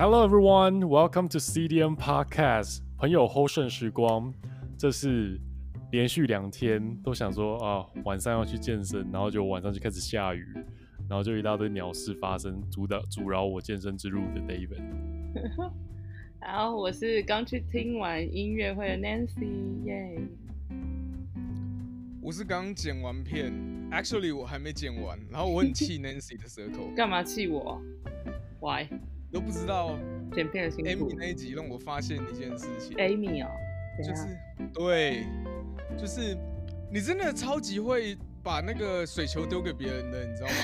Hello everyone, welcome to CDM Podcast。朋友 Hold 剩时光，这是连续两天都想说啊，晚上要去健身，然后就晚上就开始下雨，然后就一大堆鸟事发生，阻挡阻扰我健身之路的 David。然后，我是刚去听完音乐会的 Nancy，耶。我是刚剪完片，Actually 我还没剪完，然后我很气 Nancy 的舌头。干嘛气我？Why？都不知道剪片的辛苦。Amy 那一集让我发现一件事情。Amy 哦，就是对，就是你真的超级会把那个水球丢给别人的，你知道吗？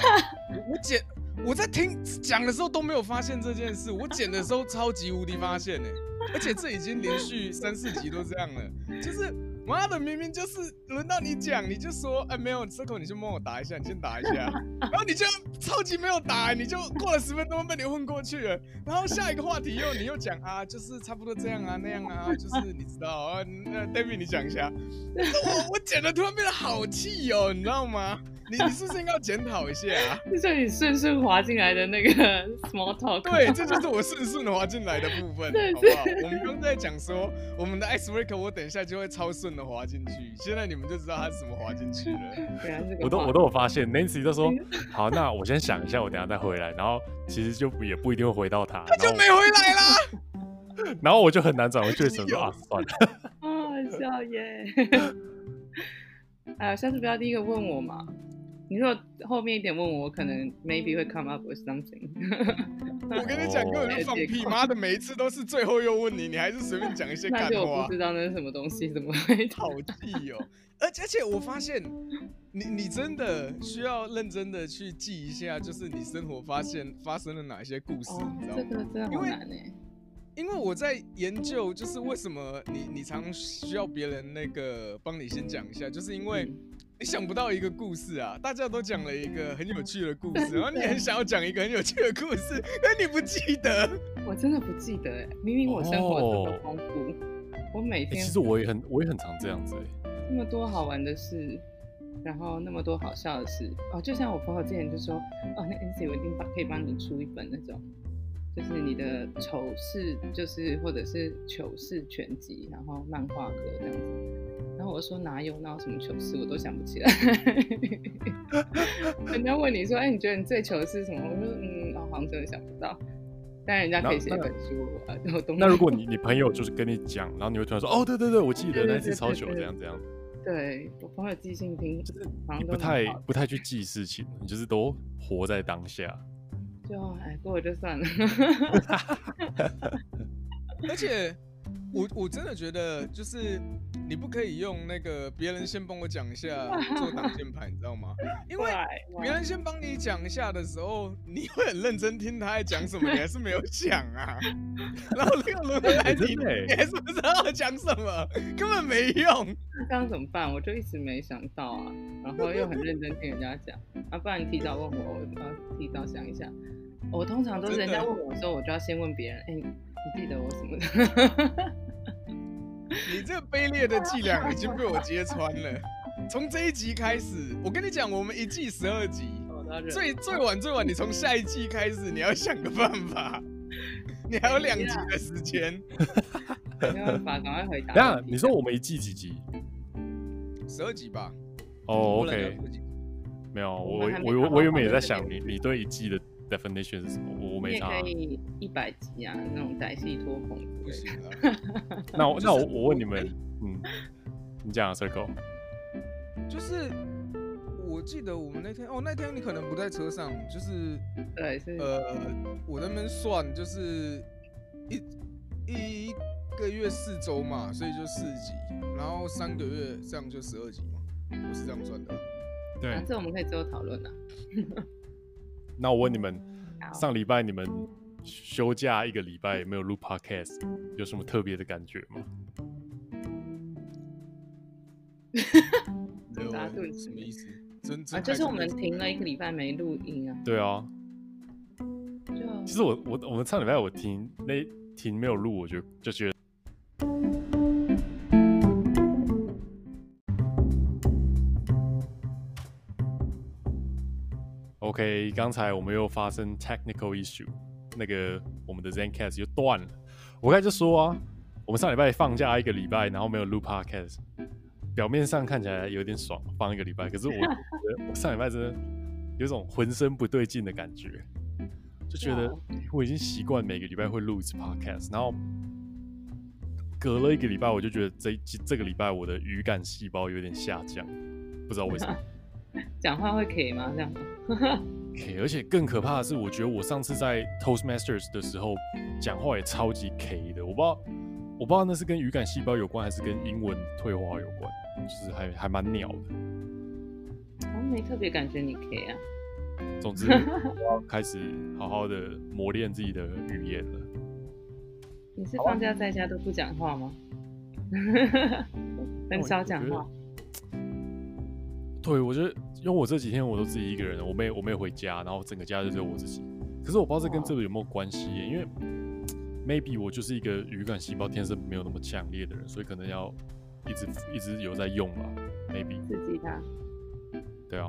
我剪，我在听讲的时候都没有发现这件事，我剪的时候超级无敌发现呢，而且这已经连续三四集都这样了，就是。妈的，明明就是轮到你讲，你就说，哎，没有，Circle，你先帮我打一下，你先打一下，然后你就超级没有打，你就过了十分钟被你混过去了，然后下一个话题又你又讲啊，就是差不多这样啊，那样啊，就是你知道啊，那 David 你讲一下，我我剪的突然变得好气哦，你知道吗？你你是不是应该要检讨一下啊？就是你顺顺滑进来的那个 small talk。对，这就是我顺顺的滑进来的部分，好不好？我们刚在讲说，我们的 icebreaker，我等一下就会超顺的滑进去。现在你们就知道他是怎么滑进去了。对啊，我都我都有发现，Nancy 都说好，那我先想一下，我等下再回来。然后其实就也不一定会回到他，他就没回来啦。然后我就很难转回去，什么说啊，算了。啊，好笑耶！哎呀，下次不要第一个问我嘛。你说后面一点问我，我可能 maybe 会 come up with something。我跟你讲，根本就放屁！妈的，每一次都是最后又问你，你还是随便讲一些干话。不知道那是什么东西，怎么会 好气哦？而且而且我发现，你你真的需要认真的去记一下，就是你生活发现发生了哪一些故事，哦、你知道吗？这个真的好难呢。因为我在研究，就是为什么你你常需要别人那个帮你先讲一下，就是因为。嗯你想不到一个故事啊！大家都讲了一个很有趣的故事，然后你很想要讲一个很有趣的故事，但你不记得。我真的不记得哎，明明我生活这么丰富，我每天、欸、其实我也很我也很常这样子哎。那么多好玩的事，然后那么多好笑的事哦，就像我朋友之前就说哦，那 Nancy 我一定帮可以帮你出一本那种，就是你的丑事，就是或者是糗事全集，然后漫画格这样子。然后我说哪有哪有什么糗事，我都想不起来。人家问你说，哎、欸，你觉得你最糗的是什么？我说，嗯，我好像真的想不到。但人家可以写一本书啊。然后那如果你你朋友就是跟你讲，然后你会突然说，哦，对对对，我记得那次超糗，这样这样。对，我朋友记性听就是你不太不太去记事情，你就是都活在当下。就哎，过了就算了。而且。我我真的觉得，就是你不可以用那个别人先帮我讲一下做挡箭牌，你知道吗？因为别人先帮你讲一下的时候，你会很认真听他在讲什么，你还是没有讲啊。然后那个轮回来你，你还是不知道他讲什么，根本没用。那这样怎么办？我就一直没想到啊，然后又很认真听人家讲啊，不然你提早问我，我要提早想一下。我通常都是人家问我的时候，我就要先问别人，哎、欸，你记得我什么的？你这个卑劣的伎俩已经被我揭穿了。从这一集开始，我跟你讲，我们一季十二集，最最晚最晚，你从下一季开始，你要想个办法。你还有两集的时间，没办法，赶快回答。等下，你说我们一季几集？十二集吧。哦，OK。没有，我我我我原本也在想你，你对一季的。Definition 是什么？我我没查。可以一百集啊，那种歹戏拖棚不行啊。那我那我我问你们，嗯，你讲啊，Circle。就是我记得我们那天哦，那天你可能不在车上，就是对是呃，我在那边算就是一一个月四周嘛，所以就四集，然后三个月这样就十二集嘛，我是这样算的。对，反正我们可以之后讨论啊。那我问你们，上礼拜你们休假一个礼拜没有录 podcast，有什么特别的感觉吗？打盹什么意思？啊，就是我们停了一个礼拜没录音啊。对啊。就其实我我我们上礼拜我停那停没有录，我就就觉得。OK，刚才我们又发生 technical issue，那个我们的 Zencast 就断了。我刚才就说啊，我们上礼拜放假一个礼拜，然后没有录 Podcast，表面上看起来有点爽，放一个礼拜，可是我觉得我上礼拜真的有种浑身不对劲的感觉，就觉得我已经习惯每个礼拜会录一次 Podcast，然后。隔了一个礼拜，我就觉得这这个礼拜我的语感细胞有点下降，不知道为什么。讲话会 K 吗？这样？K，而且更可怕的是，我觉得我上次在 Toastmasters 的时候讲话也超级 K 的，我不知道，我不知道那是跟语感细胞有关，还是跟英文退化有关，就是还还蛮鸟的。我没特别感觉你 K 啊。总之，我要开始好好的磨练自己的语言了。你是放假在家都不讲话吗？很少讲话。对，我觉得，因为我这几天我都自己一个人，我没我没有回家，然后整个家就只有我自己。可是我不知道这跟这个有没有关系，因为 maybe 我就是一个语感细胞天生没有那么强烈的人，所以可能要一直一直有在用吧，maybe。刺激他。对啊。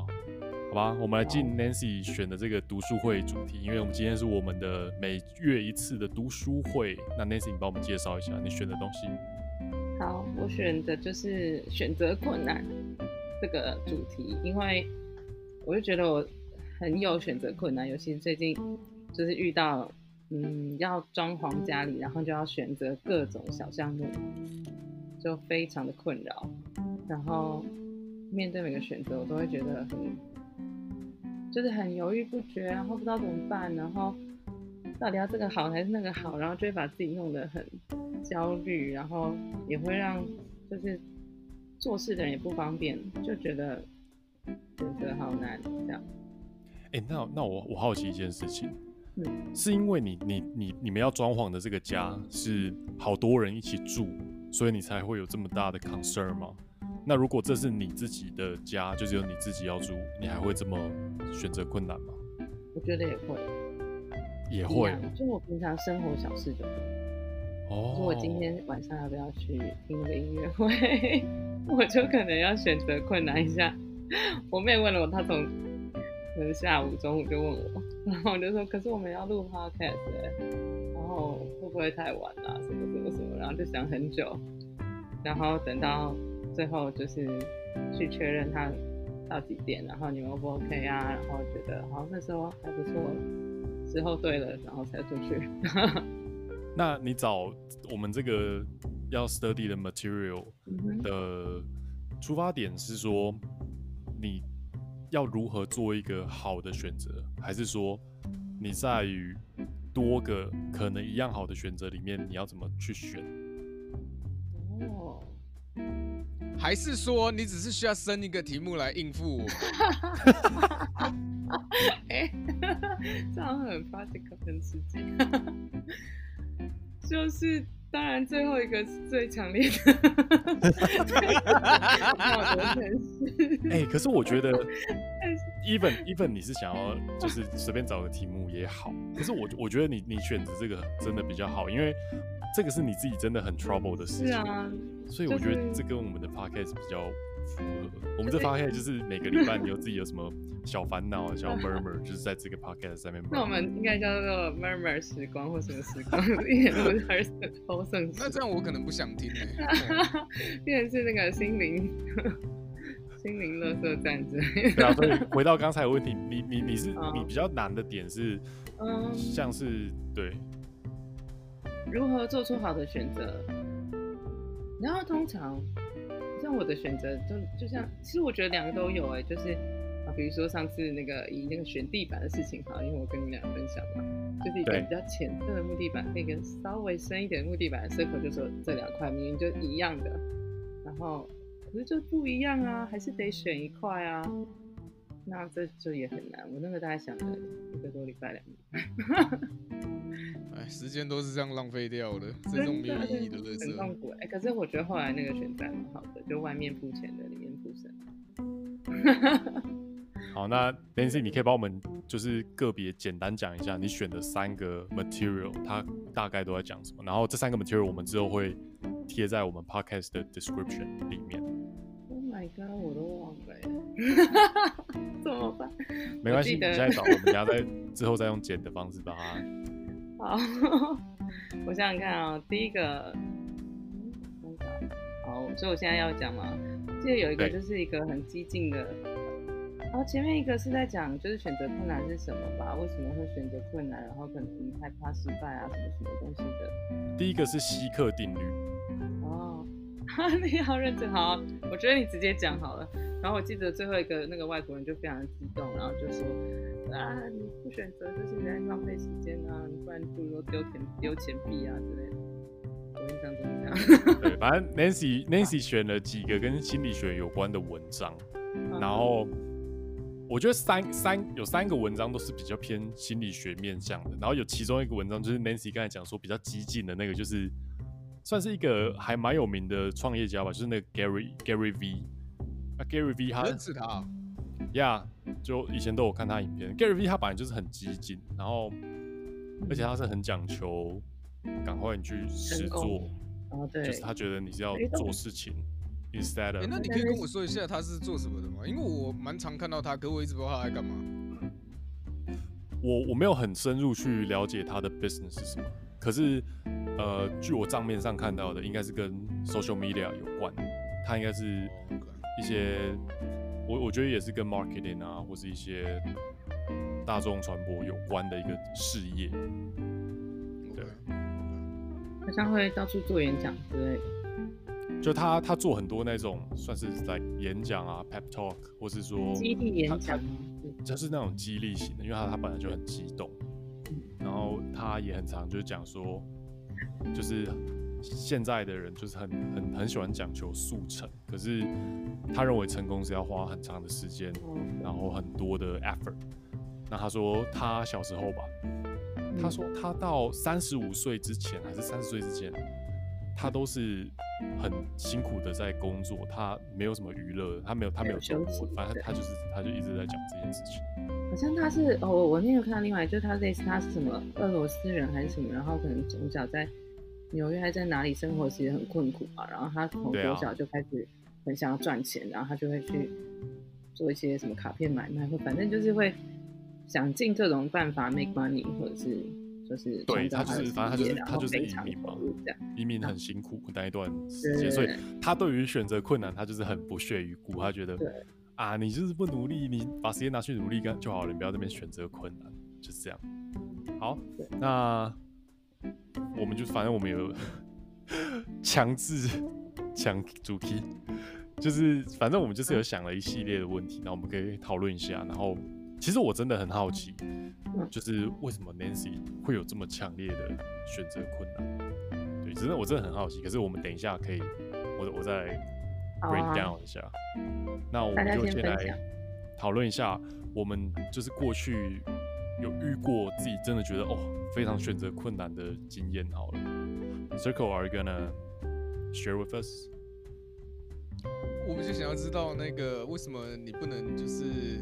好吧，我们来进 Nancy 选的这个读书会主题，因为我们今天是我们的每月一次的读书会。那 Nancy，你帮我们介绍一下你选的东西。好，我选的就是选择困难这个主题，因为我就觉得我很有选择困难，尤其是最近就是遇到嗯要装潢家里，然后就要选择各种小项目，就非常的困扰。然后面对每个选择，我都会觉得很。就是很犹豫不决，然后不知道怎么办，然后到底要这个好还是那个好，然后就会把自己弄得很焦虑，然后也会让就是做事的人也不方便，就觉得选择好难这样。哎、欸，那那我我好奇一件事情，嗯，是因为你你你你们要装潢的这个家是好多人一起住，所以你才会有这么大的 concern 吗？那如果这是你自己的家，就只有你自己要住，你还会这么选择困难吗？我觉得也会，也会。就我平常生活小事就会。哦。说我今天晚上要不要去听个音乐会，我就可能要选择困难一下。我妹问了我，她从可能下午、中午就问我，然后我就说：“可是我们要录 podcast，然后会不会太晚了？什么什么什么？”然后就想很久，然后等到。最后就是去确认他到几点，然后你们 O 不 OK 啊？然后觉得好，那时候还不错，之后对了，然后才出去。那你找我们这个要 study 的 material 的出发点是说，你要如何做一个好的选择，还是说你在于多个可能一样好的选择里面，你要怎么去选？哦。还是说你只是需要生一个题目来应付我？哎，这样很 practical 很实际。就是当然最后一个是最强烈的。哎，可是我觉得，even even 你是想要就是随便找个题目也好，可是我我觉得你你选择这个真的比较好，因为。这个是你自己真的很 trouble 的事情，是啊，所以我觉得这跟我们的 podcast 比较符合。我们这 podcast 就是每个礼拜你有自己有什么小烦恼、小 murmur，就是在这个 podcast 上面。那我们应该叫做 murmur 时光或什么时光，一点都不是超圣。那这样我可能不想听呢。变成是那个心灵心灵乐色站之类。对啊，所以回到刚才的问题，你你你是你比较难的点是，嗯，像是对。如何做出好的选择？然后通常像我的选择，就就像其实我觉得两个都有哎、欸，就是啊，比如说上次那个以那个选地板的事情哈，因为我跟你们俩分享嘛，就是一个比较浅色的木地板，那个稍微深一点的木地板的 circle 就说这两块明明就一样的，然后可是就不一样啊，还是得选一块啊，那这就也很难。我那个大概想了一个多礼拜两礼拜。哎，时间都是这样浪费掉的，这种没有意义的乐色。很痛苦哎，可是我觉得后来那个选择蛮好的，就外面铺浅的，里面铺深。好，那 Nancy，你可以帮我们就是个别简单讲一下你选的三个 material，它大概都在讲什么？然后这三个 material 我们之后会贴在我们 podcast 的 description 里面。Oh my god，我都忘了，怎么办？没关系，你现在找，我们等下再之后再用剪的方式把它。好，我想想看啊、喔，第一个，好，所以我现在要讲嘛，记得有一个就是一个很激进的，然后前面一个是在讲就是选择困难是什么吧？为什么会选择困难？然后可能害怕失败啊，什么什么东西的。第一个是希克定律。哦，你好认真，好，我觉得你直接讲好了。然后我记得最后一个那个外国人就非常的激动，然后就说啊，你不选择就是在浪费时间啊，你不然不如丢钱丢钱币啊之类的。我印象中这样。对，反正 Nancy Nancy 选了几个跟心理学有关的文章，然后我觉得三三有三个文章都是比较偏心理学面向的，然后有其中一个文章就是 Nancy 刚才讲说比较激进的那个，就是算是一个还蛮有名的创业家吧，就是那个 Gary Gary V。啊，Gary V 他认识他，Yeah，就以前都有看他影片。Gary V 他本来就是很激进，然后而且他是很讲求赶快你去实做，哦对，就是他觉得你是要做事情，instead of。欸，那你可以跟我说一下他是做什么的吗？因为我蛮常看到他，可我一直不知道他在干嘛。我我没有很深入去了解他的 business 是什么，可是呃，据我账面上看到的，应该是跟 social media 有关，他应该是。一些，我我觉得也是跟 marketing 啊，或是一些大众传播有关的一个事业。对，好像会到处做演讲之类的。就他他做很多那种算是在演讲啊，pep talk，或是说激励演讲，就是那种激励型的，因为他他本来就很激动，然后他也很常就是讲说，就是。现在的人就是很很很喜欢讲求速成，可是他认为成功是要花很长的时间，然后很多的 effort。那他说他小时候吧，他说他到三十五岁之前还是三十岁之前，他都是很辛苦的在工作，他没有什么娱乐，他没有他没有生活，反正他就是他就一直在讲这件事情。好像他是哦，我那个看到另外就是他类似他是什么俄罗斯人还是什么，然后可能从小在。纽约还在哪里生活，其实很困苦嘛。然后他从多小就开始很想要赚钱，然后他就会去做一些什么卡片买卖，或反正就是会想尽各种办法 make money，或者是就是对他就是反正他就是他就是移民嘛，移民很辛苦那一段时间，所以他对于选择困难，他就是很不屑一顾。他觉得啊，你就是不努力，你把时间拿去努力干就好了，你不要这边选择困难，就是这样。好，那。我们就反正我们有 强制抢主题，就是反正我们就是有想了一系列的问题，那我们可以讨论一下。然后其实我真的很好奇，就是为什么 Nancy 会有这么强烈的选择困难？对，真的我真的很好奇。可是我们等一下可以，我我再 break down 一下。那我们就先来讨论一下，我们就是过去。有遇过自己真的觉得哦，非常选择困难的经验。好了，Circle，are you gonna share with us？我们就想要知道那个为什么你不能就是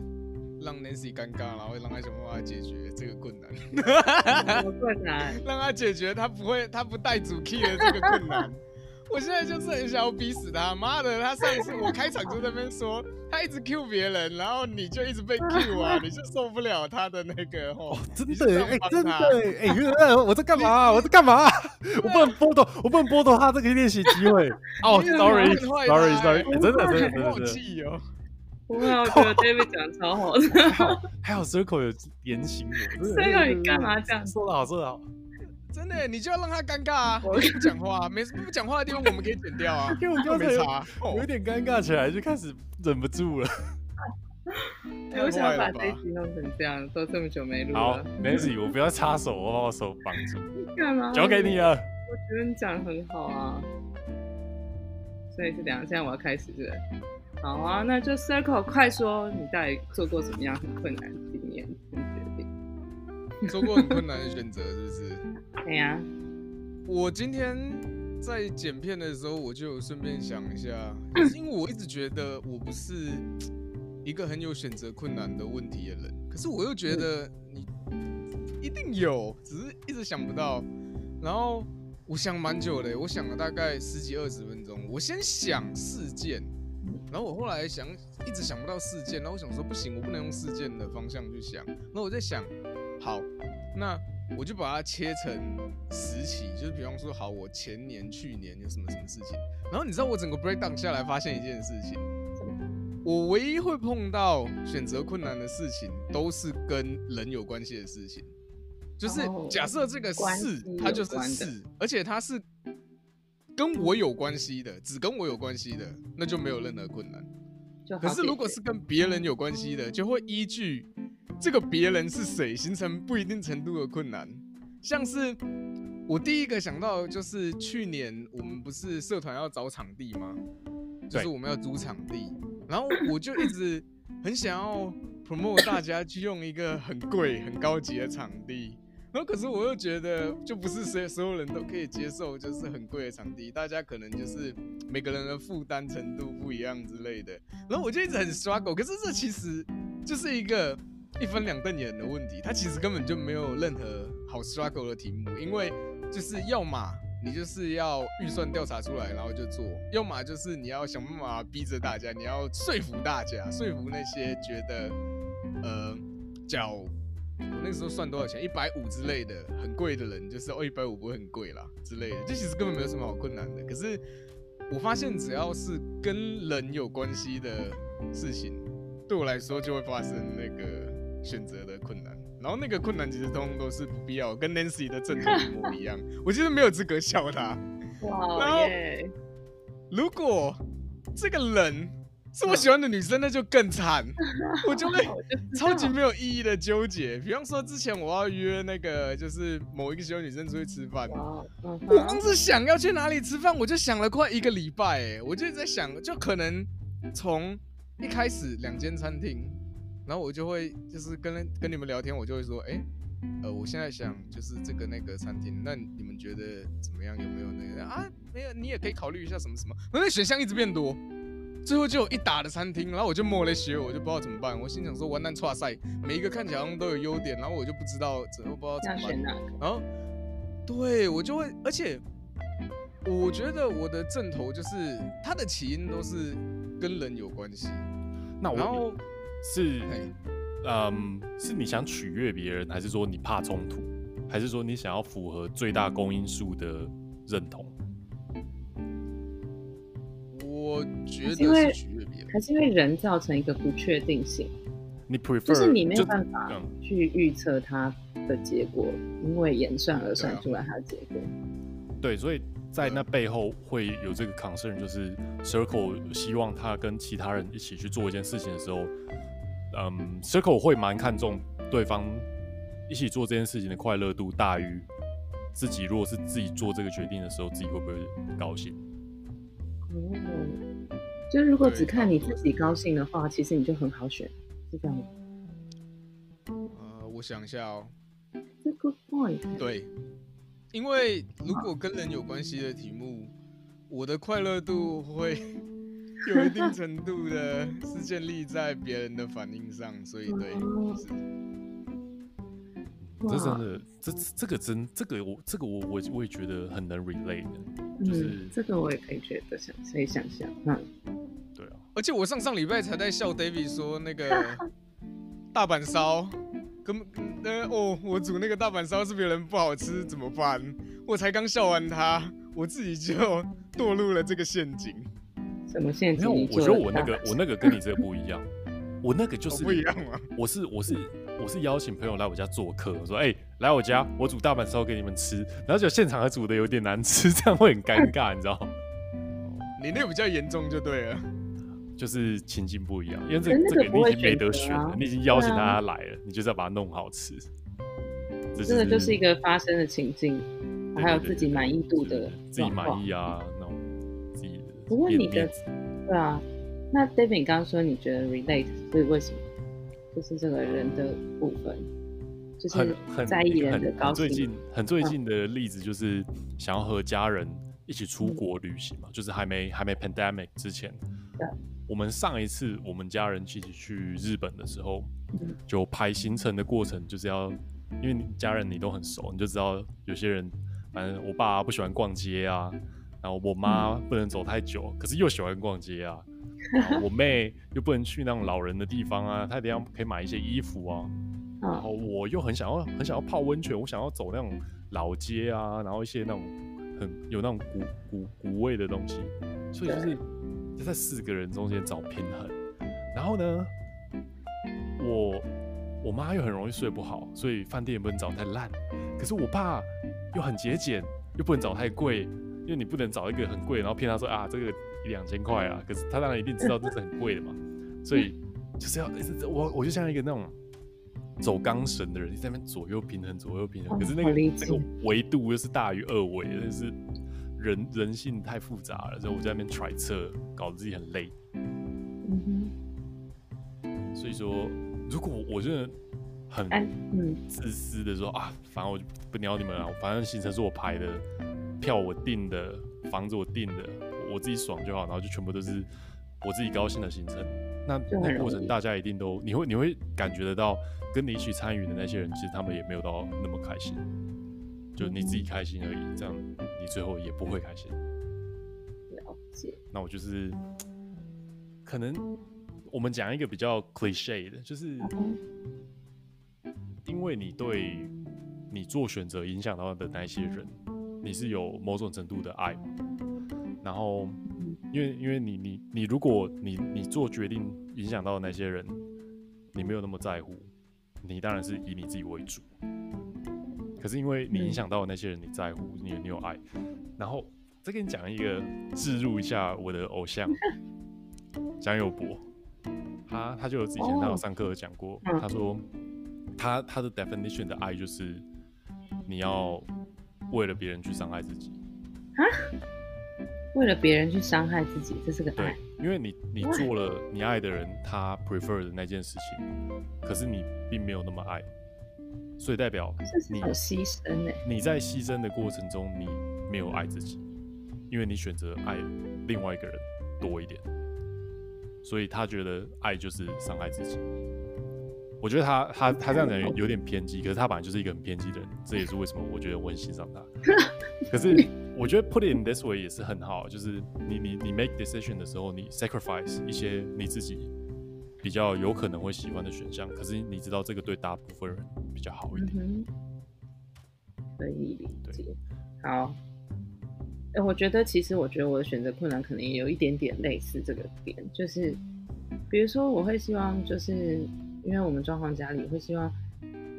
让 Nancy 尴尬，然后让他想办法解决这个困难。什么困难？让他解决他不会他不带主 key 的这个困难。我现在就是很想要逼死他，妈的！他上次我开场就在那边说，他一直 Q 别人，然后你就一直被 Q 啊，你就受不了他的那个吼、哦。真的哎，真的哎，哎，我在干嘛？我在干嘛？我不能剥夺，我不能剥夺他这个练习机会。哦，sorry，sorry，sorry，真的真的真的。好气哦！不会，我觉得 David 讲超好的。还好，还好，Circle 有点醒我。Circle，你干嘛这样？说的好，说的好。真的，你就要让他尴尬啊！我不讲话，没不讲话的地方我们可以剪掉啊。因为我刚才有，有点尴尬起来，就开始忍不住了。我想要把这一集弄成这样，都这么久没录了。好，Nancy，我不要插手，我把我手绑住。干嘛？交给你了。我觉得你讲的很好啊。所以是这样，现在我要开始是不是？好啊，那就 Circle 快说，你到底做过什么样很困难的经验跟决定？做过很困难的选择，是不是？对呀，我今天在剪片的时候，我就顺便想一下，就 是因为我一直觉得我不是一个很有选择困难的问题的人，可是我又觉得你一定有，只是一直想不到。然后我想蛮久的，我想了大概十几二十分钟。我先想事件，然后我后来想，一直想不到事件，然后我想说不行，我不能用事件的方向去想。那我在想，好，那。我就把它切成时期，就是比方说，好，我前年、去年有什么什么事情，然后你知道我整个 breakdown 下来，发现一件事情，我唯一会碰到选择困难的事情，都是跟人有关系的事情，就是假设这个事它就是事，而且它是跟我有关系的，只跟我有关系的，那就没有任何困难。可是如果是跟别人有关系的，就会依据。这个别人是谁，形成不一定程度的困难。像是我第一个想到，就是去年我们不是社团要找场地吗？就是我们要租场地，然后我就一直很想要 promote 大家去用一个很贵、很高级的场地。然后可是我又觉得，就不是所所有人都可以接受，就是很贵的场地，大家可能就是每个人的负担程度不一样之类的。然后我就一直很 struggle，可是这其实就是一个。一分两瞪眼的问题，它其实根本就没有任何好 struggle 的题目，因为就是要么你就是要预算调查出来，然后就做；要么就是你要想办法逼着大家，你要说服大家，说服那些觉得呃，缴我那时候算多少钱，一百五之类的很贵的人，就是哦一百五不会很贵啦之类的，这其实根本没有什么好困难的。可是我发现只要是跟人有关系的事情，对我来说就会发生那个。选择的困难，然后那个困难其实通通都是不必要，跟 Nancy 的正统一模一样。我其实没有资格笑他。哇耶！如果这个人是我喜欢的女生，那就更惨，我就会超级没有意义的纠结。比方说，之前我要约那个就是某一个喜欢女生出去吃饭，我光是想要去哪里吃饭，我就想了快一个礼拜。哎，我就在想，就可能从一开始两间餐厅。然后我就会就是跟跟你们聊天，我就会说，哎，呃，我现在想就是这个那个餐厅，那你们觉得怎么样？有没有那个啊？没有，你也可以考虑一下什么什么。那选项一直变多，最后就有一打的餐厅，然后我就摸了学，我就不知道怎么办。我心想说，完蛋，挫赛，每一个看起来好像都有优点，然后我就不知道，怎么不知道怎么办。然后，对我就会，而且我觉得我的正头就是它的起因都是跟人有关系。那我然后。是，嗯，是你想取悦别人，还是说你怕冲突，还是说你想要符合最大公因数的认同？我觉得是取悦别人，还是因为人造成一个不确定性？你 prefer 就是你没有办法去预测它的结果，因为演算而算出来它的结果。对，所以在那背后会有这个 concern，就是 Circle 希望他跟其他人一起去做一件事情的时候。嗯，Circle 会蛮看重对方一起做这件事情的快乐度大于自己。如果是自己做这个决定的时候，自己会不会高兴？哦，就如果只看你自己高兴的话，其实你就很好选，是这样吗？呃，我想一下哦。Good point。对，因为如果跟人有关系的题目，我的快乐度会。有一定程度的是建立在别人的反应上，所以对，是。这真的，这这个真，这个我，这个我我我也觉得很能 relate 的，就是、嗯、这个我也可以觉得想，可以想象，嗯，对啊。而且我上上礼拜才在笑 David 说那个 大阪烧，跟呃哦，我煮那个大阪烧是别人不好吃怎么办？我才刚笑完他，我自己就堕入了这个陷阱。什么陷阱？我觉得我那个我那个跟你这个不一样，我那个就是不一样吗？我是我是我是邀请朋友来我家做客，我说哎、欸、来我家，我煮大阪烧给你们吃，然后就现场还煮的有点难吃，这样会很尴尬，你知道？你那个比较严重就对了，就是情境不一样，因为这个、这个你已经没得选了，你已经邀请大家来了，你就是要把它弄好吃。这个就是一个发生的情境，还有自己满意度的自己满意啊。不过你的，对啊，那 David 你刚刚说你觉得 relate 是为什么？就是这个人的部分，就是很在意人的高兴。最近很最近的例子就是想要和家人一起出国旅行嘛，嗯、就是还没还没 pandemic 之前。对。我们上一次我们家人一起去日本的时候，嗯、就排行程的过程就是要，因为你家人你都很熟，你就知道有些人，反正我爸不喜欢逛街啊。然后我妈不能走太久，嗯、可是又喜欢逛街啊。我妹又不能去那种老人的地方啊，她一定要可以买一些衣服啊。然后我又很想要很想要泡温泉，我想要走那种老街啊，然后一些那种很有那种古古古味的东西，所以就是就在四个人中间找平衡。然后呢，我我妈又很容易睡不好，所以饭店也不能找太烂。可是我爸又很节俭，又不能找太贵，因为你不能找一个很贵，然后骗他说啊这个一两千块啊，可是他当然一定知道这是很贵的嘛，所以就是要我我就像一个那种。走钢绳的人，你在那边左右平衡，左右平衡。可是那个那个维度又是大于二维，但是人人性太复杂了，所以我在那边揣测，搞得自己很累。嗯哼。所以说，如果我真的很自私的说啊，反正我就不鸟你们了，反正行程是我排的，票我订的，房子我订的，我自己爽就好，然后就全部都是我自己高兴的行程。那那过程大家一定都你会你会感觉得到。跟你一起参与的那些人，其实他们也没有到那么开心，就你自己开心而已。这样你最后也不会开心。了解。那我就是，可能我们讲一个比较 cliche 的，就是因为你对你做选择影响到的那些人，你是有某种程度的爱。然后，因为因为你你你，如果你你做决定影响到的那些人，你没有那么在乎。你当然是以你自己为主，可是因为你影响到的那些人，你在乎，你有你有爱，然后再跟你讲一个，置入一下我的偶像蒋友柏，他他就有之前他有上课讲过，他说他他的 definition 的爱就是你要为了别人去伤害自己啊，为了别人去伤害自己，这是个爱。因为你你做了你爱的人他 prefer 的那件事情，可是你并没有那么爱，所以代表你有牺牲呢。你在牺牲的过程中，你没有爱自己，因为你选择爱另外一个人多一点，所以他觉得爱就是伤害自己。我觉得他他他这样讲有点偏激，可是他本来就是一个很偏激的人，这也是为什么我觉得我很欣赏他。可是。我觉得 put it in this way 也是很好，就是你你你 make decision 的时候，你 sacrifice 一些你自己比较有可能会喜欢的选项，可是你知道这个对大部分人比较好一点。嗯、可以理解。好，哎、欸，我觉得其实我觉得我的选择困难可能也有一点点类似这个点，就是比如说我会希望就是因为我们状况家里会希望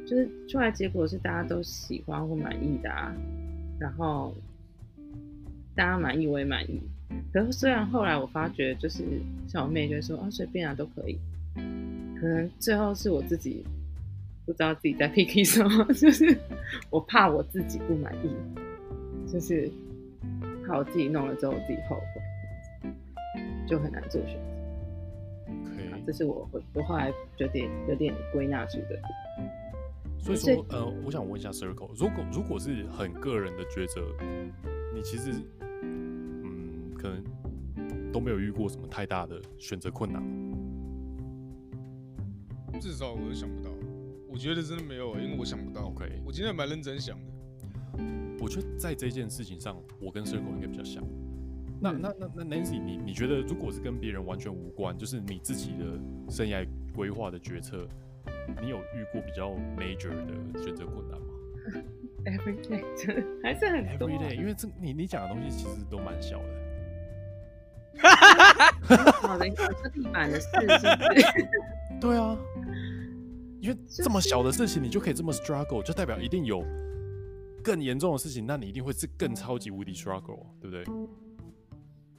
就是出来结果是大家都喜欢或满意的啊，然后。大家满意我也满意，可是虽然后来我发觉，就是像我妹就说啊随便啊都可以，可能最后是我自己不知道自己在 picky 什么，就是我怕我自己不满意，就是怕我自己弄了之后我自己后悔，就很难做选择。这是我我我后来有点有点归纳出的。所以说呃，我想问一下 Circle，如果如果是很个人的抉择，你其实嗯。可能都没有遇过什么太大的选择困难，至少我是想不到。我觉得真的没有，因为我想不到。OK，我今天蛮认真想的。我觉得在这件事情上，我跟 Circle 应该比较像。那那那那 Nancy，你你觉得如果是跟别人完全无关，就是你自己的生涯规划的决策，你有遇过比较 major 的选择困难吗？Every day 还是很多。Every day，因为这你你讲的东西其实都蛮小的。哈哈哈！好的，是地板的事是？对啊，因为这么小的事情，你就可以这么 struggle，就代表一定有更严重的事情，那你一定会是更超级无敌 struggle，对不对？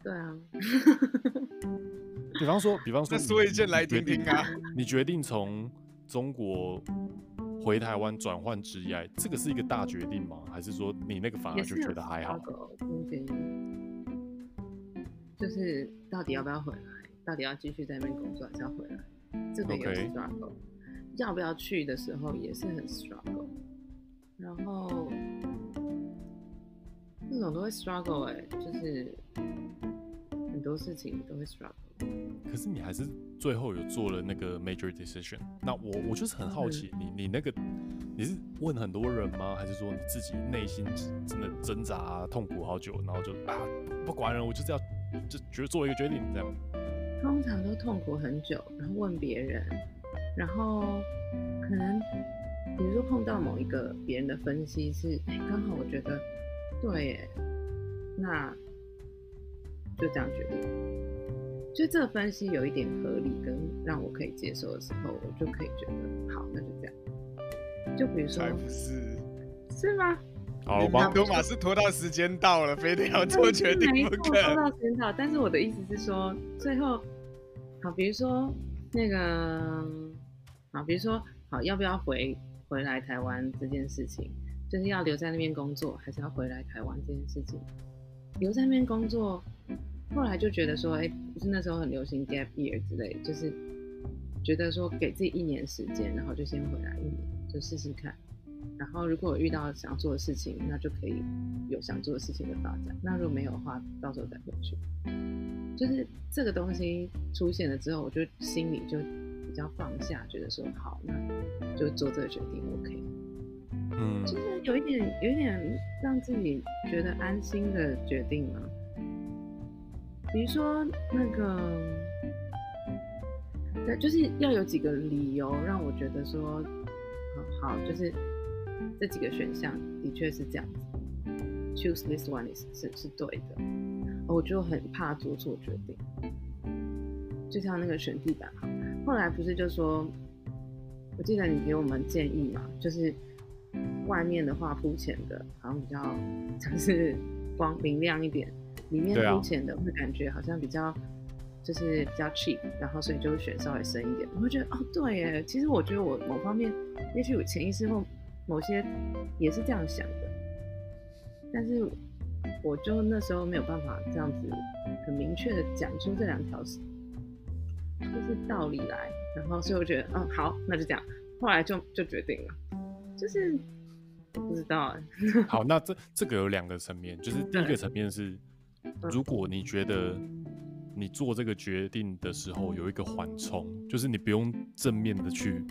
对啊。比方说，比方说，说一件来听听啊。你决定从中国回台湾转换职业，这个是一个大决定吗？还是说你那个反而就觉得还好？就是到底要不要回来？到底要继续在那边工作，还是要回来？这个也是 struggle。要不要去的时候也是很 struggle。然后那种都会 struggle 哎、欸，就是很多事情都会 struggle。可是你还是最后有做了那个 major decision。那我我就是很好奇，嗯、你你那个你是问很多人吗？还是说你自己内心真的挣扎、啊、痛苦好久，然后就啊不管了，我就是要。就觉得做一个决定这样，通常都痛苦很久，然后问别人，然后可能比如说碰到某一个别人的分析是，哎，刚好我觉得对耶，那就这样决定。就这个分析有一点合理跟让我可以接受的时候，我就可以觉得好，那就这样。就比如说，不是是吗？好，我帮多马是拖到时间到了，非得要 做决定不可。拖到时间到，但是我的意思是说，最后好，比如说那个好，比如说好，要不要回回来台湾这件事情，就是要留在那边工作，还是要回来台湾这件事情，留在那边工作。后来就觉得说，哎、不是那时候很流行 gap year 之类，就是觉得说给自己一年时间，然后就先回来一年，就试试看。然后如果遇到想做的事情，那就可以有想做的事情的发展。那如果没有的话，到时候再回去。就是这个东西出现了之后，我就心里就比较放下，觉得说好，那就做这个决定，OK。就是有一点，有一点让自己觉得安心的决定嘛。比如说那个，对，就是要有几个理由让我觉得说，好，好，就是这几个选项的确是这样子，choose this one is 是是对的，我就很怕做错决定，就像那个选地板，后来不是就说，我记得你给我们建议嘛，就是外面的话肤浅的，好像比较就是光明亮一点。里面肤浅的会感觉好像比较，就是比较 cheap，然后所以就会选稍微深一点。我会觉得哦，对耶，其实我觉得我某方面，也许我潜意识或某些也是这样想的，但是我就那时候没有办法这样子很明确的讲出这两条就是道理来，然后所以我觉得嗯好，那就这样，后来就就决定了，就是不知道哎。好，那这这个有两个层面，就是第一个层面是。如果你觉得你做这个决定的时候有一个缓冲，就是你不用正面的去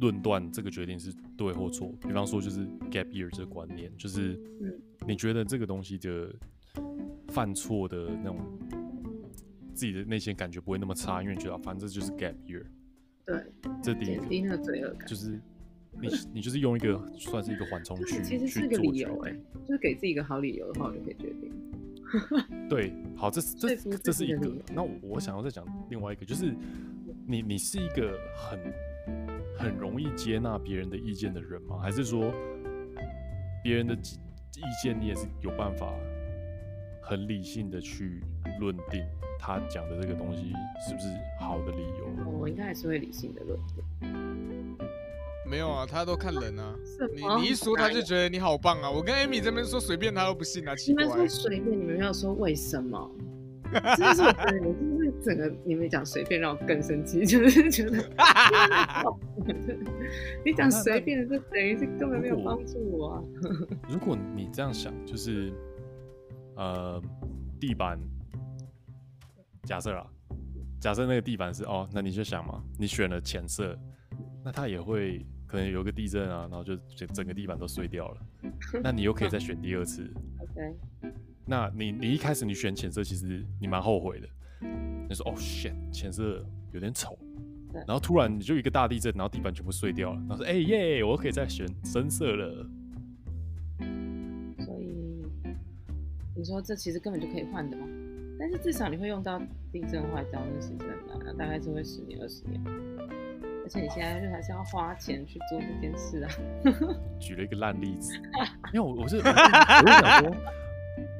论断这个决定是对或错。比方说，就是 gap year 这个观念，就是你觉得这个东西的犯错的那种自己的内心感觉不会那么差，因为你觉得反正这就是 gap year。对，这第一个。第一个罪恶感就是你你就是用一个算是一个缓冲区，其实是个理由哎，就是给自己一个好理由的话，我就可以决定。对，好，这是这这是一个。那我，我想要再讲另外一个，就是你你是一个很很容易接纳别人的意见的人吗？还是说别人的意见你也是有办法很理性的去论定他讲的这个东西是不是好的理由？我应该还是会理性的论定。没有啊，他都看人啊。你你一说他就觉得你好棒啊。我跟 Amy 这边说随便他都不信啊。奇怪。你们说随便，你们没有说为什么？这是我就是整个你们讲随便让我更生气，就是觉得你 讲随便就等于是根本没有帮助我啊。如果你这样想，就是呃地板，假设啊，假设那个地板是哦，那你就想嘛，你选了浅色，那它也会。可能有个地震啊，然后就整整个地板都碎掉了。那你又可以再选第二次。OK。那你你一开始你选浅色，其实你蛮后悔的。你说哦，shit，浅色有点丑。然后突然你就一个大地震，然后地板全部碎掉了。然后说，哎耶，我可以再选深色了。所以你说这其实根本就可以换的嘛？但是至少你会用到地震坏掉那时间嘛？大概是会十年二十年。而且你现在就还是要花钱去做这件事啊！举了一个烂例子，因为我我是我是想说，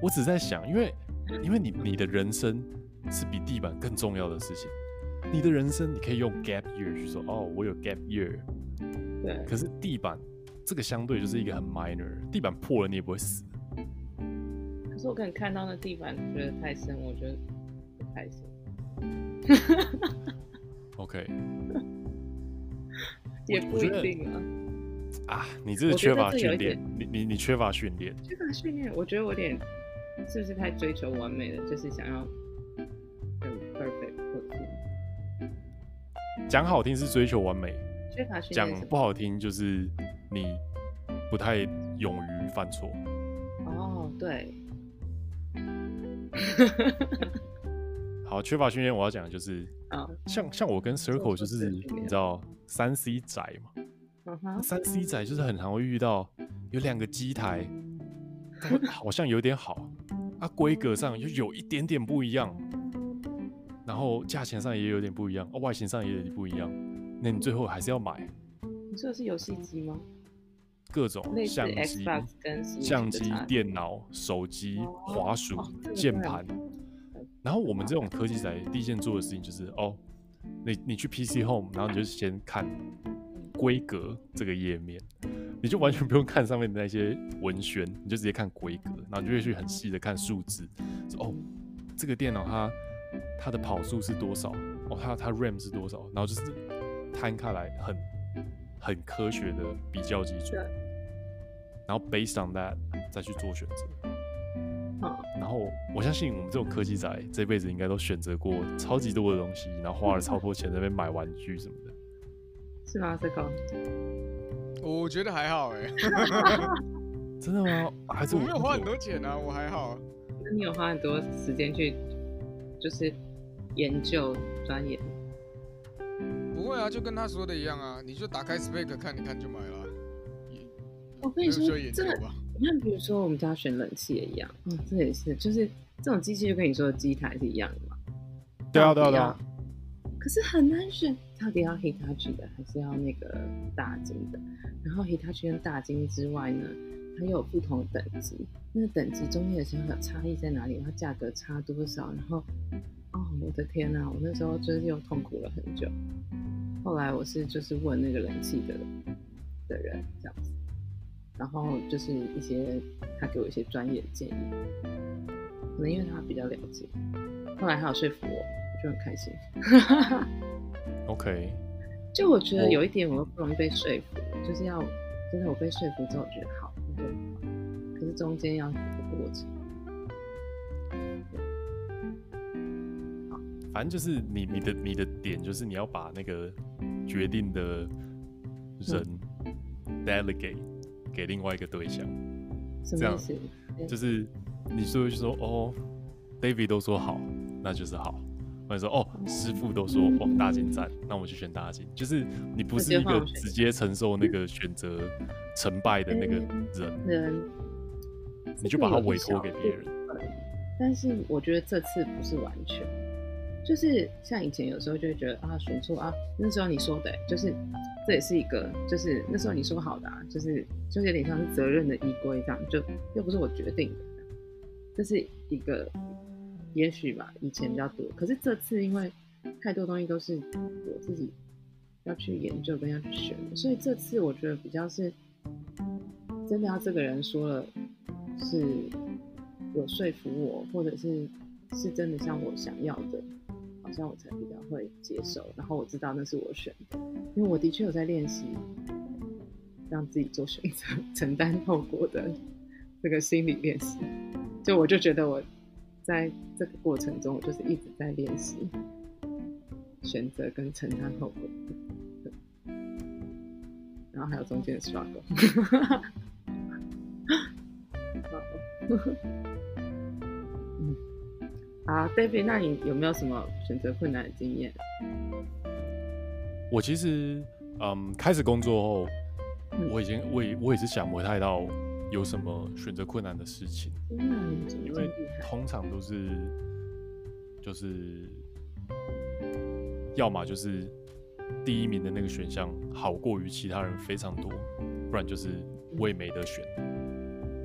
我只在想，因为因为你你的人生是比地板更重要的事情，你的人生你可以用 gap year 去说，哦，我有 gap year，对，可是地板这个相对就是一个很 minor，地板破了你也不会死。可是我可能看到那地板觉得太深，我觉得不开心。OK。也不一定啊！啊，你这是缺乏训练，你你你缺乏训练，缺乏训练。我觉得我有点是不是太追求完美了？就是想要很 perfect。讲好听是追求完美，缺乏训练。讲不好听就是你不太勇于犯错。哦，对。好，缺乏训练，我要讲的就是，像像我跟 Circle 就是你知道三 C 仔嘛，三 C 仔就是很常会遇到有两个机台，好像有点好，啊，规格上又有一点点不一样，然后价钱上也有点不一样，哦，外形上也有点不一样，那你最后还是要买？你说的是游戏机吗？各种相机、相机、电脑、手机、滑鼠、键盘，然后我们这种科技仔第一件做的事情就是哦，你你去 PC Home，然后你就先看。规格这个页面，你就完全不用看上面的那些文宣，你就直接看规格，然后你就会去很细的看数字，说哦，这个电脑它它的跑速是多少？哦，它它 RAM 是多少？然后就是摊开来很很科学的比较基准，然后 based on that 再去做选择。我相信我们这种科技仔这辈子应该都选择过超级多的东西，然后花了超多钱在那边买玩具什么的。是吗？这个，我觉得还好哎。真的吗？还是我没有花很多钱啊，我还好。那你有花很多时间去，就是研究钻研？不会啊，就跟他说的一样啊，你就打开 spec 看，你看就买了。我跟你说，这个，你看，比如说我们家选冷气也一样，嗯，这也是，就是这种机器就跟你说的机台是一样的嘛。对啊，对啊，对啊。可是很难选。到底要 Hitachi 的还是要那个大金的？然后 Hitachi 跟大金之外呢，它又有不同的等级。那个等级中间的小小差异在哪里？然后价格差多少？然后，哦，我的天呐，我那时候就是又痛苦了很久。后来我是就是问那个冷气的的人这样子，然后就是一些他给我一些专业的建议，可能因为他比较了解。后来他有说服我，我就很开心。OK，就我觉得有一点我又不容易被说服，我就是要真的我被说服之后我觉得好，那就好。可是中间要有个过程。好，反正就是你你的你的点就是你要把那个决定的人 delegate 给另外一个对象。什么意思？就是你说就说哦，David 都说好，那就是好。或者说哦，师傅都说哦，大金赞，那我们去选大金。就是你不是一个直接承受那个选择成败的那个人，人，你就把它委托给别人。但是我觉得这次不是完全，就是像以前有时候就会觉得啊，选错啊，那时候你说的，就是这也是一个，就是那时候你说好的，啊，就是就是有点像是责任的依归这样，就又不是我决定的，这是一个。也许吧，以前比较多，可是这次因为太多东西都是我自己要去研究跟要去选的，所以这次我觉得比较是真的要这个人说了是有说服我，或者是是真的像我想要的，像我才比较会接受，然后我知道那是我选的，因为我的确有在练习让自己做选择、承担后果的这个心理练习，就我就觉得我。在这个过程中，我就是一直在练习选择跟承担后果，然后还有中间的 struggle。嗯，啊，David，那你有没有什么选择困难的经验？我其实，嗯，开始工作后，我已经，我也，我也是想不太到。有什么选择困难的事情？因为通常都是就是，要么就是第一名的那个选项好过于其他人非常多，不然就是我也没得选。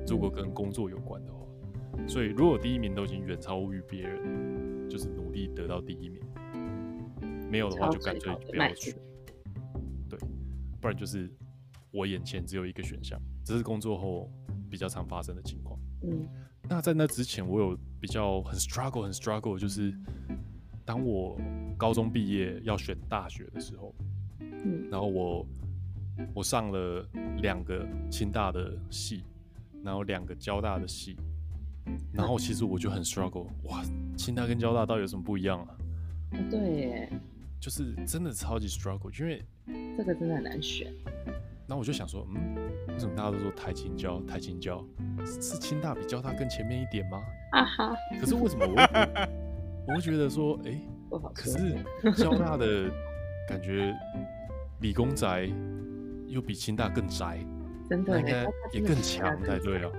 如果跟工作有关的话，所以如果第一名都已经远超于别人，就是努力得到第一名。没有的话，就干脆不要选。对，不然就是我眼前只有一个选项，这是工作后。比较常发生的情况。嗯，那在那之前，我有比较很 struggle 很 struggle，就是当我高中毕业要选大学的时候，嗯，然后我我上了两个清大的系，然后两个交大的系，然后其实我就很 struggle，哇，清大跟交大到底有什么不一样啊？对耶，就是真的超级 struggle，因为这个真的很难选。然后我就想说，嗯，为什么大家都说台清交？台清交是清大比交大更前面一点吗？啊哈！可是为什么我 我会觉得说，哎、欸，可是交大的感觉理工宅又比清大更宅，真的应该也更强才对啊。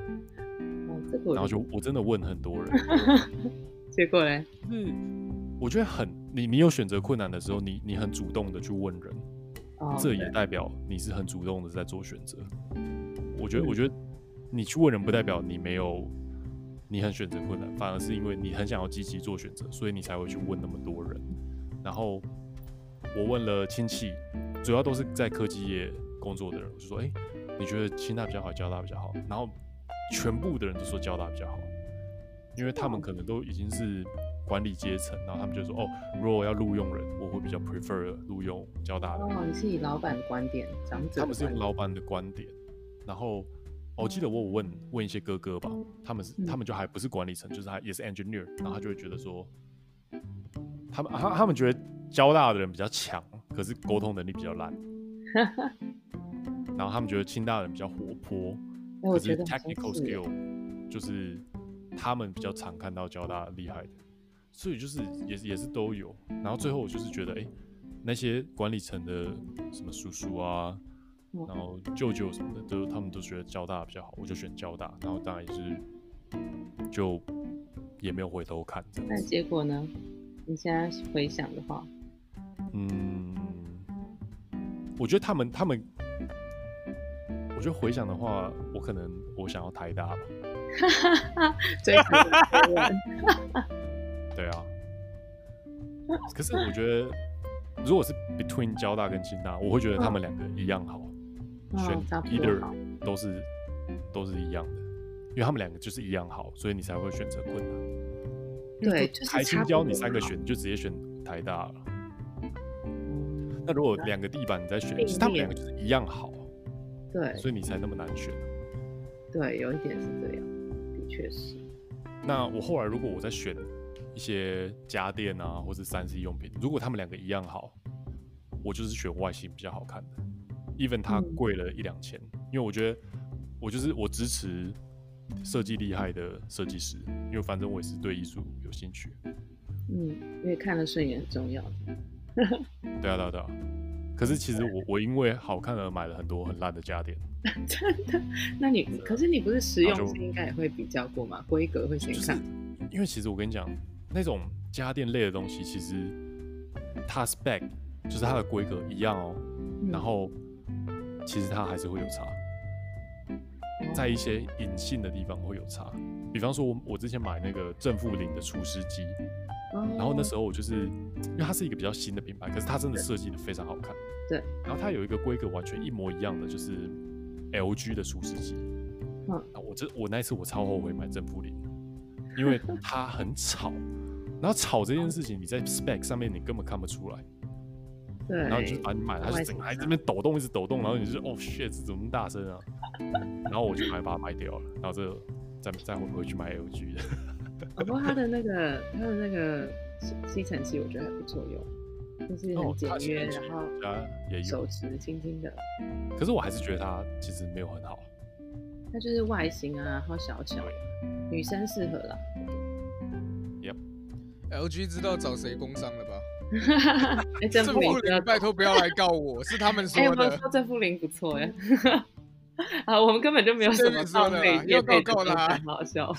然后就我真的问很多人，结果嘞，是我觉得很你你有选择困难的时候，你你很主动的去问人，哦、这也代表你是很主动的在做选择。我觉得、嗯、我觉得你去问人不代表你没有你很选择困难，反而是因为你很想要积极做选择，所以你才会去问那么多人。然后我问了亲戚，主要都是在科技业工作的人，我就说：“哎、欸，你觉得清大比较好，交大比较好？”然后全部的人都说交大比较好，因为他们可能都已经是管理阶层，然后他们就说：“哦，如果我要录用人，我会比较 prefer 录用交大的。”哦，你是以老板的观点，长者，他们是用老板的观点。然后我记得我有问问一些哥哥吧，他们是他们就还不是管理层，就是他也是 engineer，然后他就会觉得说，他们他他们觉得交大的人比较强，可是沟通能力比较烂。然后他们觉得清大的人比较活泼，可是 technical skill 就是他们比较常看到交大厉害的，所以就是也也是都有。然后最后我就是觉得，哎，那些管理层的什么叔叔啊，然后舅舅什么的，都他们都觉得交大比较好，我就选交大。然后当然也是就也没有回头看。那结果呢？你现在回想的话，嗯，我觉得他们他们，我觉得回想的话，我可能我想要台大吧。最对啊。可是我觉得，如果是 between 交大跟清大，我会觉得他们两个一样好，哦、选 either 都是都是一样的，因为他们两个就是一样好，所以你才会选择困难。对，台清交你三个选，你就直接选台大了。嗯、那如果两个地板你再选，其实他们两个就是一样好。对，所以你才那么难选。对，有一点是这样，的确是。那我后来如果我在选一些家电啊，或是三 C 用品，如果他们两个一样好，我就是选外形比较好看的，even 它贵了一两千，嗯、因为我觉得我就是我支持。设计厉害的设计师，因为反正我也是对艺术有兴趣。嗯，因为看了顺眼很重要。对啊，对啊，对啊。可是其实我我因为好看而买了很多很烂的家电。真的？那你可是你不是实用性应该也会比较过吗？规格会先看。因为其实我跟你讲，那种家电类的东西，其实它 spec 就是它的规格一样哦，嗯、然后其实它还是会有差。在一些隐性的地方会有差，比方说，我我之前买那个正负零的除湿机，然后那时候我就是因为它是一个比较新的品牌，可是它真的设计的非常好看。对，然后它有一个规格完全一模一样的，就是 LG 的厨师机。嗯，我这我那一次我超后悔买正负零，因为它很吵，然后吵这件事情你在 spec 上面你根本看不出来。对，然后就把你买了，它就整个还在这边抖动，一直抖动，然后你就哦，shit，怎么那么大声啊？然后我就买把它卖掉了，然后这再再回回去买 LG 的。不过它的那个它的那个吸尘器，我觉得还不错用，就是很简约，然后也有手持轻轻的。可是我还是觉得它其实没有很好。它就是外形啊，然后小巧，女生适合啦。Yep，LG 知道找谁工商了吧？哎，正负零，拜托不要来告我，是他们 说的。哎，我说正负零不错哎。啊，我们根本就没有什么道理，要告告他，好笑，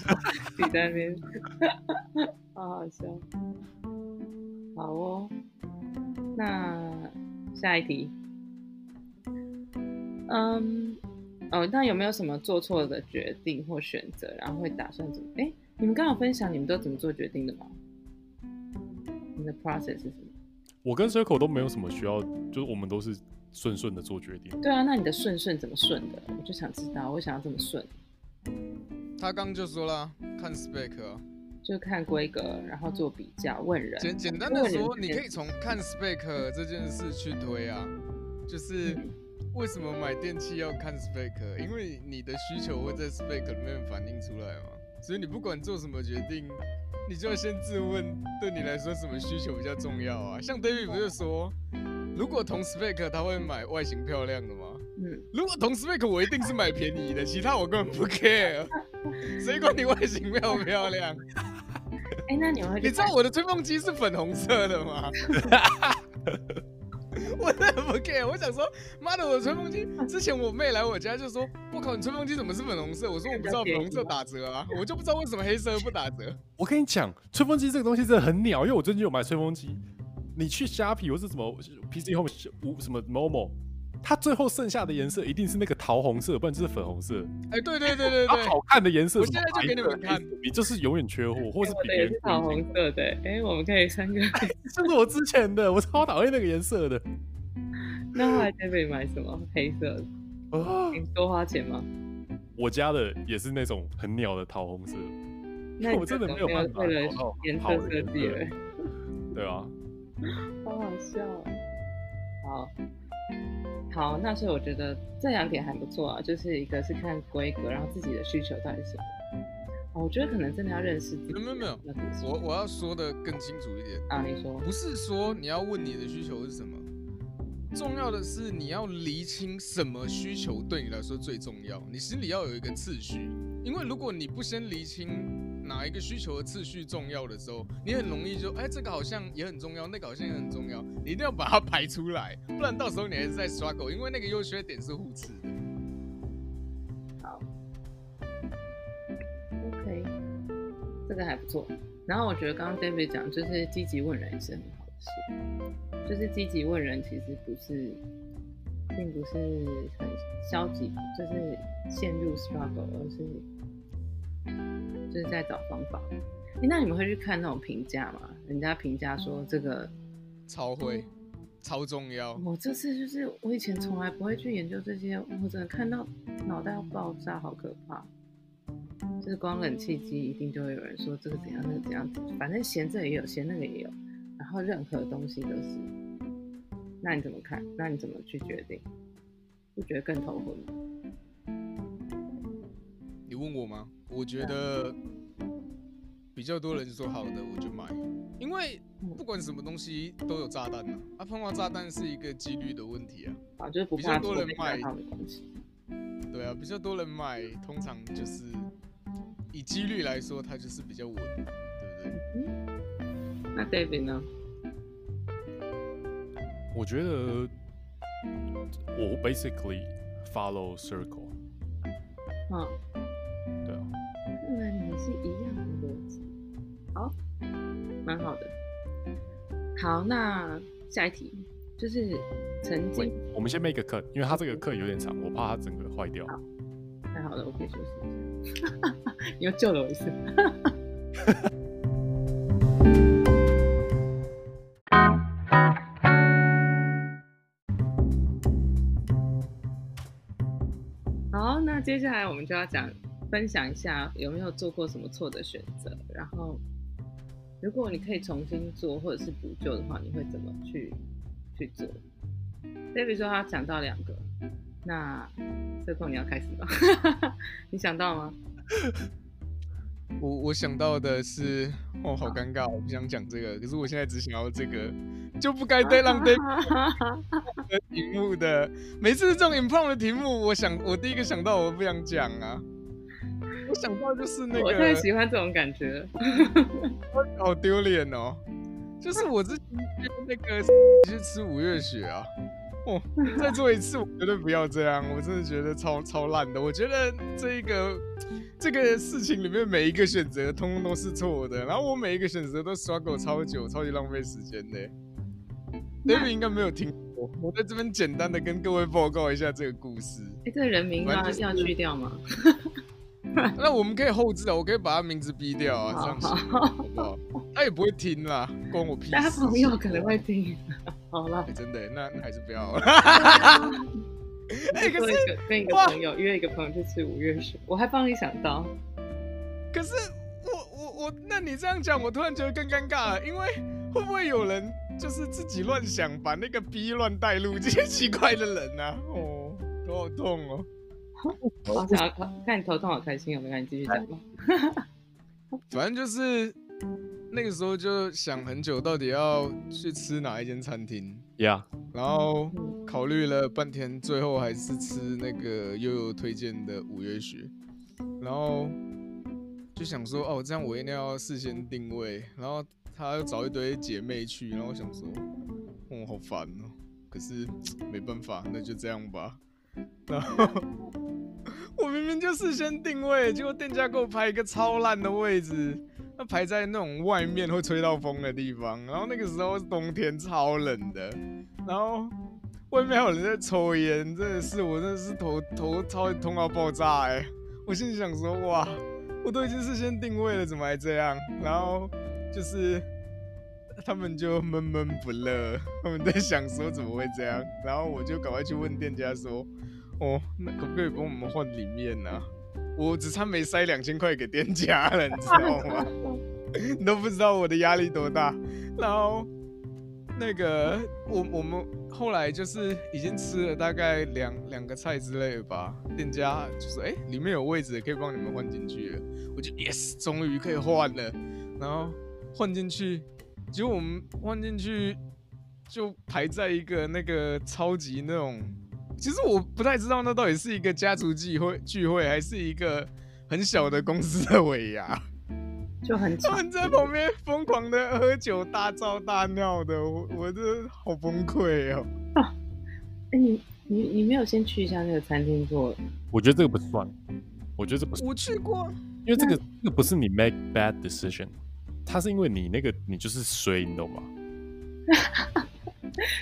你在那边，好好笑。好哦，那下一题。嗯，哦，那有没有什么做错的决定或选择，然后会打算怎么？哎，你们刚好分享你们都怎么做决定的吗？你的 process 是什么？我跟 Circle 都没有什么需要，就是我们都是顺顺的做决定。对啊，那你的顺顺怎么顺的？我就想知道，我想要这么顺。他刚就说了，看 spec，就看规格，然后做比较，问人。简简单的说，你可以从看 spec 这件事去推啊，就是为什么买电器要看 spec？因为你的需求会在 spec 里面反映出来嘛，所以你不管做什么决定。你就要先自问，对你来说什么需求比较重要啊？像 David 不是说，如果同 spec 他会买外形漂亮的吗？嗯，如果同 spec 我一定是买便宜的，其他我根本不 care。谁管你外形漂不漂亮？哎、欸，那你会你知道我的吹风机是粉红色的吗？我真的不 care。我想说，妈的，我的吹风机之前我妹来我家就说，我靠，你吹风机怎么是粉红色？我说我不知道粉红色打折啊，我就不知道为什么黑色不打折。我跟你讲，吹风机这个东西真的很鸟，因为我最近有买吹风机，你去虾皮或是什么 PC Home 什么某某。它最后剩下的颜色一定是那个桃红色，不然就是粉红色。哎，对对对对对，好看的颜色。我现在就给你们看，你就是永远缺货，或是别人桃红色的。哎，我们可以三个。这是我之前的，我超讨厌那个颜色的。那后来台北买什么？黑色的。你多花钱吗？我家的也是那种很鸟的桃红色。那 我真的没有办法为了颜色设计了。对啊。好好笑。好。好，那所以我觉得这两点还不错啊，就是一个是看规格，然后自己的需求到底是什么。哦，我觉得可能真的要认识自己。没有没有，我我要说的更清楚一点啊，你说，不是说你要问你的需求是什么，重要的是你要厘清什么需求对你来说最重要，你心里要有一个次序，因为如果你不先厘清。哪一个需求的次序重要的时候，你很容易就哎，这个好像也很重要，那个好像也很重要，你一定要把它排出来，不然到时候你还是在刷狗，因为那个优缺点是互斥的。好，OK，这个还不错。然后我觉得刚刚 David 讲就是积极问人是很好的事，就是积极问人其实不是，并不是很消极，就是陷入 struggle，而是。就是在找方法。欸，那你们会去看那种评价吗？人家评价说这个超会，超重要。我这次就是我以前从来不会去研究这些，我真的看到脑袋要爆炸，好可怕。就是光冷气机一定就会有人说这个怎样，那个怎样，反正嫌这个也有，嫌那个也有，然后任何东西都是。那你怎么看？那你怎么去决定？不觉得更头昏吗？你问我吗？我觉得比较多人说好的，我就买，因为不管什么东西都有炸弹啊，啊，碰到炸弹是一个几率的问题啊，啊，就是不比较多人买，对啊，比较多人买，通常就是以几率来说，它就是比较稳，对不对？嗯，那 David 呢？我觉得我 basically follow circle，嗯。是一样的逻辑，好，蛮好的。好，那下一题就是曾经，我们先 make 个 cut，因为他这个课有点长，我怕他整个坏掉。好，太好了，我可以休息一下。你又救了我一次。好，那接下来我们就要讲。分享一下有没有做过什么错的选择，然后如果你可以重新做或者是补救的话，你会怎么去去做？David 说他讲到两个，那这空你要开始吧？你想到吗？我我想到的是，哦，好尴尬，我不想讲这个，可是我现在只想要这个，就不该再让 David 的题目的，每次这种 improv 的题目，我想我第一个想到，我不想讲啊。我想到就是那个，我太喜欢这种感觉，好丢脸哦！就是我之前那个去吃五月雪啊，哦，再做一次，我绝对不要这样，我真的觉得超超烂的。我觉得这一个这个事情里面每一个选择通通都是错的，然后我每一个选择都 struggle 超久，超级浪费时间的。David 应该没有听过，我在这边简单的跟各位报告一下这个故事。哎、欸，这个人名要？就是、要去掉吗？那我们可以后置啊，我可以把他名字逼掉啊，这样子好不好？他也不会听啦，关我屁事。他朋友可能会听。好了、欸，真的，那那还是不要了。哎、欸，可是跟一个朋友约一个朋友去吃五月雪，我还帮你想到。可是我我我，那你这样讲，我突然觉得更尴尬了，因为会不会有人就是自己乱想，把那个逼乱带入这些奇怪的人啊？哦，头好痛哦。我想要看你头痛好开心，有没有你继续讲吧。反正就是那个时候就想很久，到底要去吃哪一间餐厅？Yeah，然后考虑了半天，最后还是吃那个悠悠推荐的五月雪。然后就想说，哦，这样我一定要事先定位。然后他又找一堆姐妹去，然后我想说，哦，好烦哦。可是没办法，那就这样吧。然后我明明就事先定位，结果店家给我排一个超烂的位置，那排在那种外面会吹到风的地方。然后那个时候是冬天，超冷的，然后外面还有人在抽烟，真的是我真的是头头超痛到爆炸哎！我心里想说，哇，我都已经事先定位了，怎么还这样？然后就是。他们就闷闷不乐，他们在想说怎么会这样，然后我就赶快去问店家说：“哦，那可不可以帮我们换里面呢、啊？我只差没塞两千块给店家了，你知道吗？你 都不知道我的压力多大。”然后那个我我们后来就是已经吃了大概两两个菜之类的吧，店家就说：“哎、里面有位置可以帮你们换进去。”我就 yes，终于可以换了，然后换进去。结果我们换进去，就排在一个那个超级那种，其实我不太知道那到底是一个家族聚会聚会，还是一个很小的公司的尾牙，就很他们在旁边疯狂的喝酒、大吵大闹的，我我真的好崩溃哦。啊，欸、你你你没有先去一下那个餐厅做？我觉得这个不算，我觉得这不是。我去过，因为这个这个不是你 make bad decision。它是因为你那个你就是衰，你懂吗？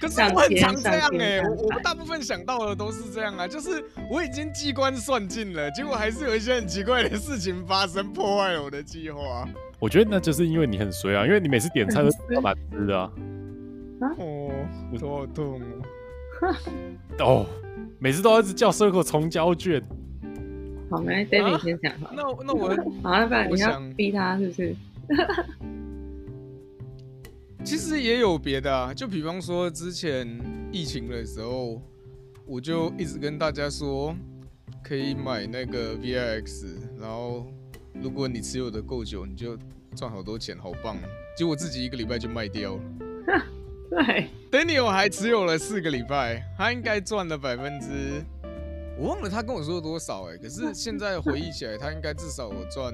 可是我很常这样哎、欸，我我大部分想到的都是这样啊，就是我已经机关算尽了，结果还是有一些很奇怪的事情发生，破坏了我的计划。我觉得那就是因为你很衰啊，因为你每次点菜都要把吃的 啊。哦，我头好痛 哦，每次都要一直叫 Circle 重交卷。好，没，David 先讲好。那那我 好，那不然你要逼他是不是？其实也有别的啊，就比方说之前疫情的时候，我就一直跟大家说，可以买那个 VIX，然后如果你持有的够久，你就赚好多钱，好棒。结果自己一个礼拜就卖掉了。对，Daniel 还持有了四个礼拜，他应该赚了百分之，我忘了他跟我说多少哎、欸，可是现在回忆起来，他应该至少我赚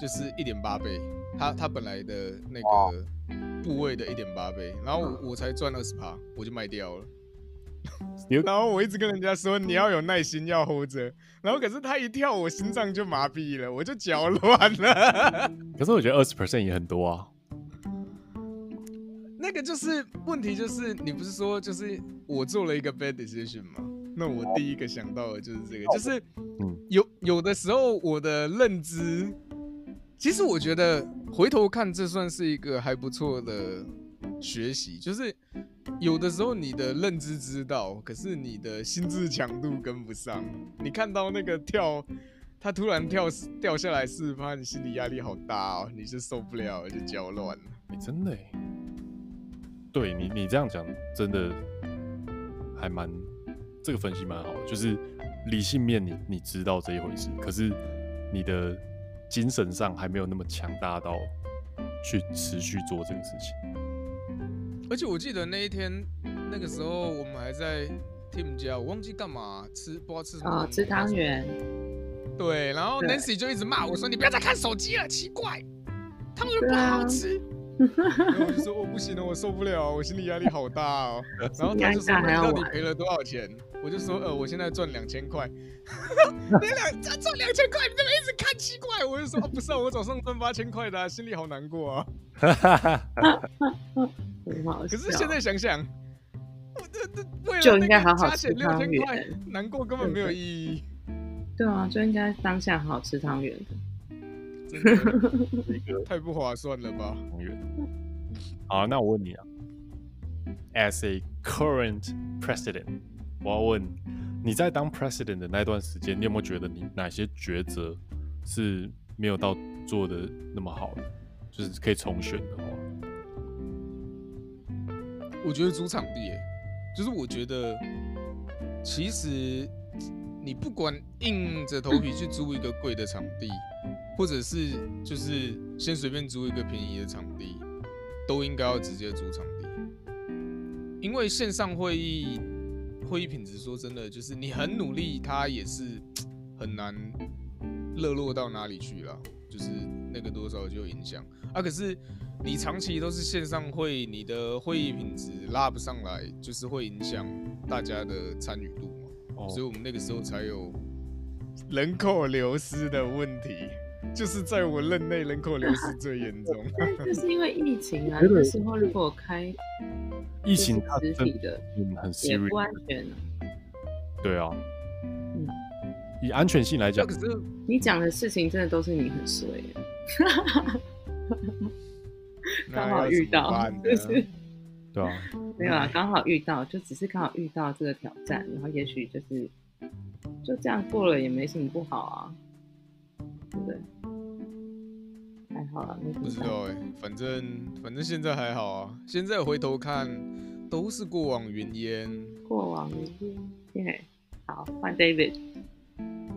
就是一点八倍。他他本来的那个部位的一点八倍，然后我我才赚二十趴，我就卖掉了。然后我一直跟人家说，你要有耐心，要 hold 着。然后可是他一跳，我心脏就麻痹了，我就脚乱了。可是我觉得二十 percent 也很多啊。那个就是问题，就是你不是说就是我做了一个 bad decision 吗？那我第一个想到的就是这个，就是有有的时候我的认知。其实我觉得回头看，这算是一个还不错的学习。就是有的时候你的认知知道，可是你的心智强度跟不上。你看到那个跳，他突然跳掉下来四趴，你心理压力好大哦，你是受不了，就焦乱了。欸，真的，对你你这样讲，真的还蛮这个分析蛮好。就是理性面你你知道这一回事，可是你的。精神上还没有那么强大到去持续做这个事情，而且我记得那一天，那个时候我们还在 Tim 家，我忘记干嘛吃，不知道吃什么。哦，吃汤圆。对，然后 Nancy 就一直骂我说：“你不要再看手机了，奇怪，汤圆不好吃。”然后我就说：“我不行了，我受不了，我心理压力好大哦。”然后他就说：“ 你到底赔了多少钱？”我就说：“呃，我现在赚两千块。”你两赚赚两千块，你怎么一直看奇怪？我就说：“哦，不是啊，我早上赚八千块的，心里好难过啊。”可是现在想想，我这这为了那个加减六千块，难过根本没有意义。对啊，就应该当下好好吃汤圆的。真的 太不划算了吧？好，那我问你啊，as a current president，我要问你在当 president 的那段时间，你有没有觉得你哪些抉择是没有到做的那么好的？就是可以重选的话，我觉得租场地，就是我觉得其实你不管硬着头皮去租一个贵的场地。或者是就是先随便租一个便宜的场地，都应该要直接租场地，因为线上会议会议品质说真的，就是你很努力，它也是很难热络到哪里去了。就是那个多少就影响啊。可是你长期都是线上会，你的会议品质拉不上来，就是会影响大家的参与度嘛。哦、所以我们那个时候才有人口流失的问题，就是在我任内人口流失最严重。就是因为疫情啊，那时候如果开疫情实体的，嗯，很也不安全。对啊。嗯以安全性来讲，可是你讲的事情真的都是你很衰，刚好遇到，就是 对啊，没有啊，刚好遇到，就只是刚好遇到这个挑战，然后也许就是就这样过了也没什么不好啊，对不对？还好啊，不知道哎，反正反正现在还好啊，现在回头看都是过往云烟，过往云烟，耶，好，换 David。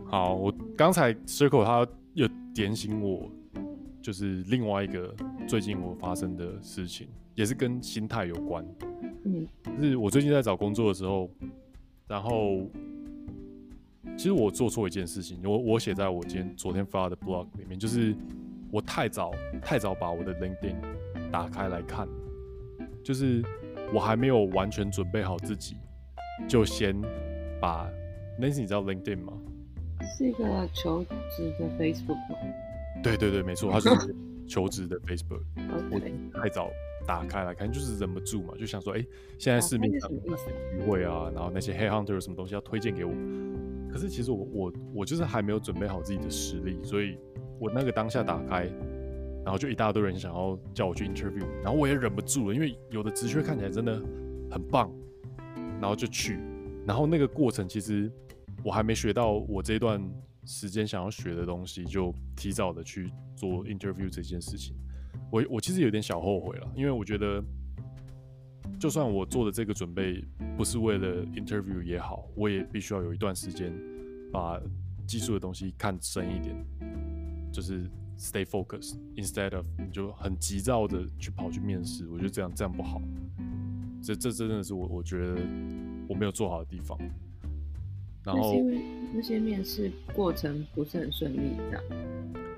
好，我刚才 Circle 他又点醒我，就是另外一个最近我发生的事情，也是跟心态有关。嗯，就是我最近在找工作的时候，然后其实我做错一件事情，我我写在我今天昨天发的 blog 里面，就是我太早太早把我的 LinkedIn 打开来看，就是我还没有完全准备好自己，就先把 Nancy 你知道 LinkedIn 吗？是一个求职的 Facebook 吗？对对对，没错，它就是 求职的 Facebook。我太早打开来看，就是忍不住嘛，就想说，哎、欸，现在市面上什么机会啊，然后那些 Headhunter 有什么东西要推荐给我。可是其实我我我就是还没有准备好自己的实力，所以我那个当下打开，然后就一大堆人想要叫我去 interview，然后我也忍不住了，因为有的职缺看起来真的很棒，然后就去，然后那个过程其实。我还没学到我这段时间想要学的东西，就提早的去做 interview 这件事情。我我其实有点小后悔了，因为我觉得，就算我做的这个准备不是为了 interview 也好，我也必须要有一段时间把技术的东西看深一点，就是 stay focused instead of 你就很急躁的去跑去面试。我觉得这样这样不好，这这真的是我我觉得我没有做好的地方。然后是因为那些面试过程不是很顺利，这样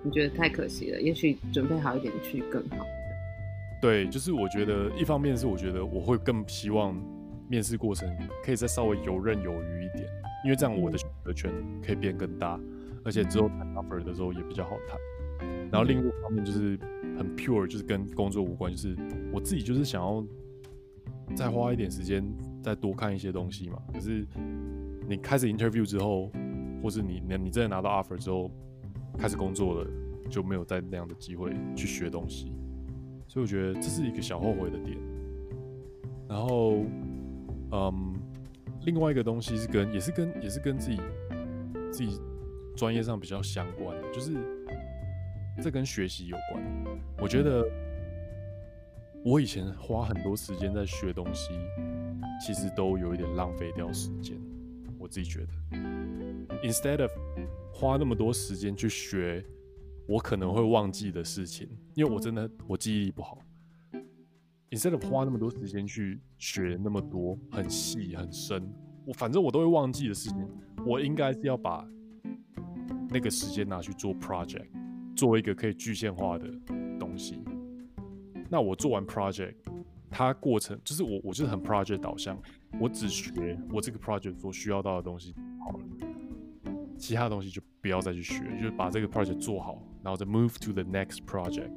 你觉得太可惜了。也许准备好一点去更好。对，就是我觉得一方面是我觉得我会更希望面试过程可以再稍微游刃有余一点，因为这样我的选择权可以变更大，而且之后谈 offer 的时候也比较好谈。然后另一方面就是很 pure，就是跟工作无关，就是我自己就是想要再花一点时间再多看一些东西嘛。可是。你开始 interview 之后，或是你你你真的拿到 offer 之后，开始工作了，就没有再那样的机会去学东西，所以我觉得这是一个小后悔的点。然后，嗯，另外一个东西是跟也是跟也是跟自己自己专业上比较相关的，就是这跟学习有关。我觉得我以前花很多时间在学东西，其实都有一点浪费掉时间。我自己觉得，instead of 花那么多时间去学我可能会忘记的事情，因为我真的我记忆力不好。instead of 花那么多时间去学那么多很细很深，我反正我都会忘记的事情，我应该是要把那个时间拿去做 project，做一个可以具现化的东西。那我做完 project。它过程就是我，我就是很 project 导向，我只学我这个 project 所需要到的东西好了，其他东西就不要再去学，就是把这个 project 做好，然后再 move to the next project。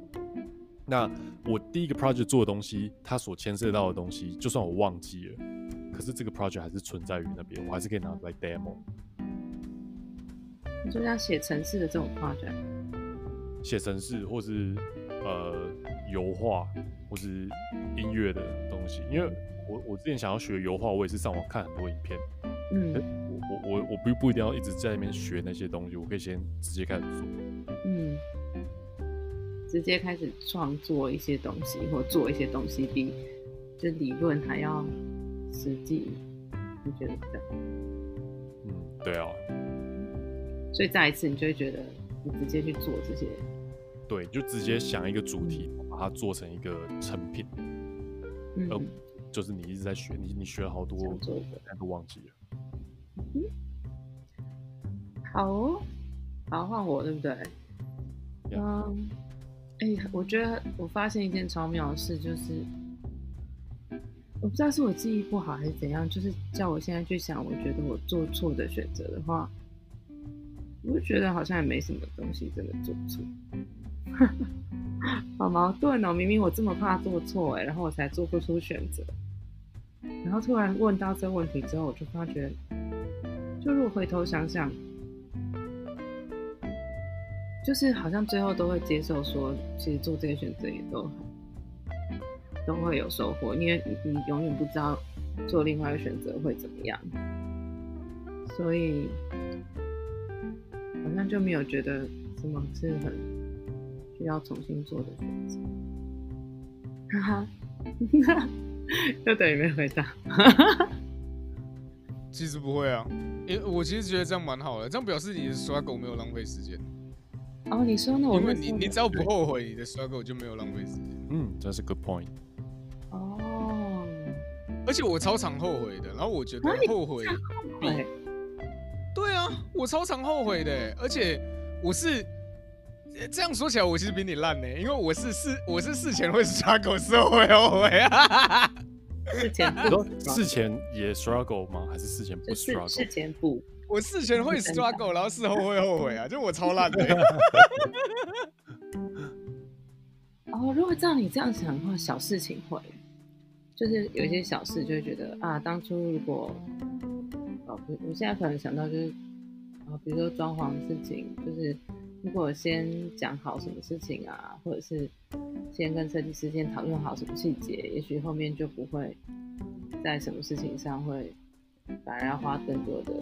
那我第一个 project 做的东西，它所牵涉到的东西，就算我忘记了，可是这个 project 还是存在于那边，我还是可以拿出来 demo。你说要写城市的这种 project，写城市或是呃油画。或是音乐的东西，因为我我之前想要学油画，我也是上网看很多影片。嗯，我我我我不不一定要一直在那边学那些东西，我可以先直接开始做。嗯，直接开始创作一些东西，或做一些东西，比这理论还要实际。你觉得这样？嗯，对啊。所以再一次，你就会觉得你直接去做这些。对，就直接想一个主题。嗯把它做成一个成品，嗯，而就是你一直在学，你你学了好多，但都忘记了。嗯，好哦，好换我对不对？嗯，哎、欸，我觉得我发现一件超妙的事，就是我不知道是我记忆不好还是怎样，就是叫我现在去想，我觉得我做错的选择的话，我觉得好像也没什么东西真的做错，好矛盾哦！明明我这么怕做错，哎，然后我才做不出选择，然后突然问到这个问题之后，我就发觉，就如果回头想想。就是好像最后都会接受说，其实做这个选择也都很都会有收获，因为你你永远不知道做另外一个选择会怎么样，所以好像就没有觉得什么是很需要重新做的选择。哈哈，就等于没回答。其实不会啊，因为我其实觉得这样蛮好的，这样表示你的刷狗没有浪费时间。哦，你说呢？我因为你你只要不后悔，你的 struggle 就没有浪费时间。嗯，这是 good point。哦，而且我超常后悔的，然后我觉得后悔比对啊，我超常后悔的，而且我是这样说起来，我其实比你烂呢，因为我是事我是事前会 struggle，事后会后悔啊。事前 事前也 struggle 吗？还是事前不 struggle？事前不。我事前会 struggle，然后事后会后悔啊！就我超烂的。哦，如果照你这样想的话，小事情会，就是有一些小事就会觉得啊，当初如果，哦，我我现在可能想到就是，啊，比如说装潢的事情，就是如果先讲好什么事情啊，或者是先跟设计师先讨论好什么细节，也许后面就不会在什么事情上会反而要花更多的。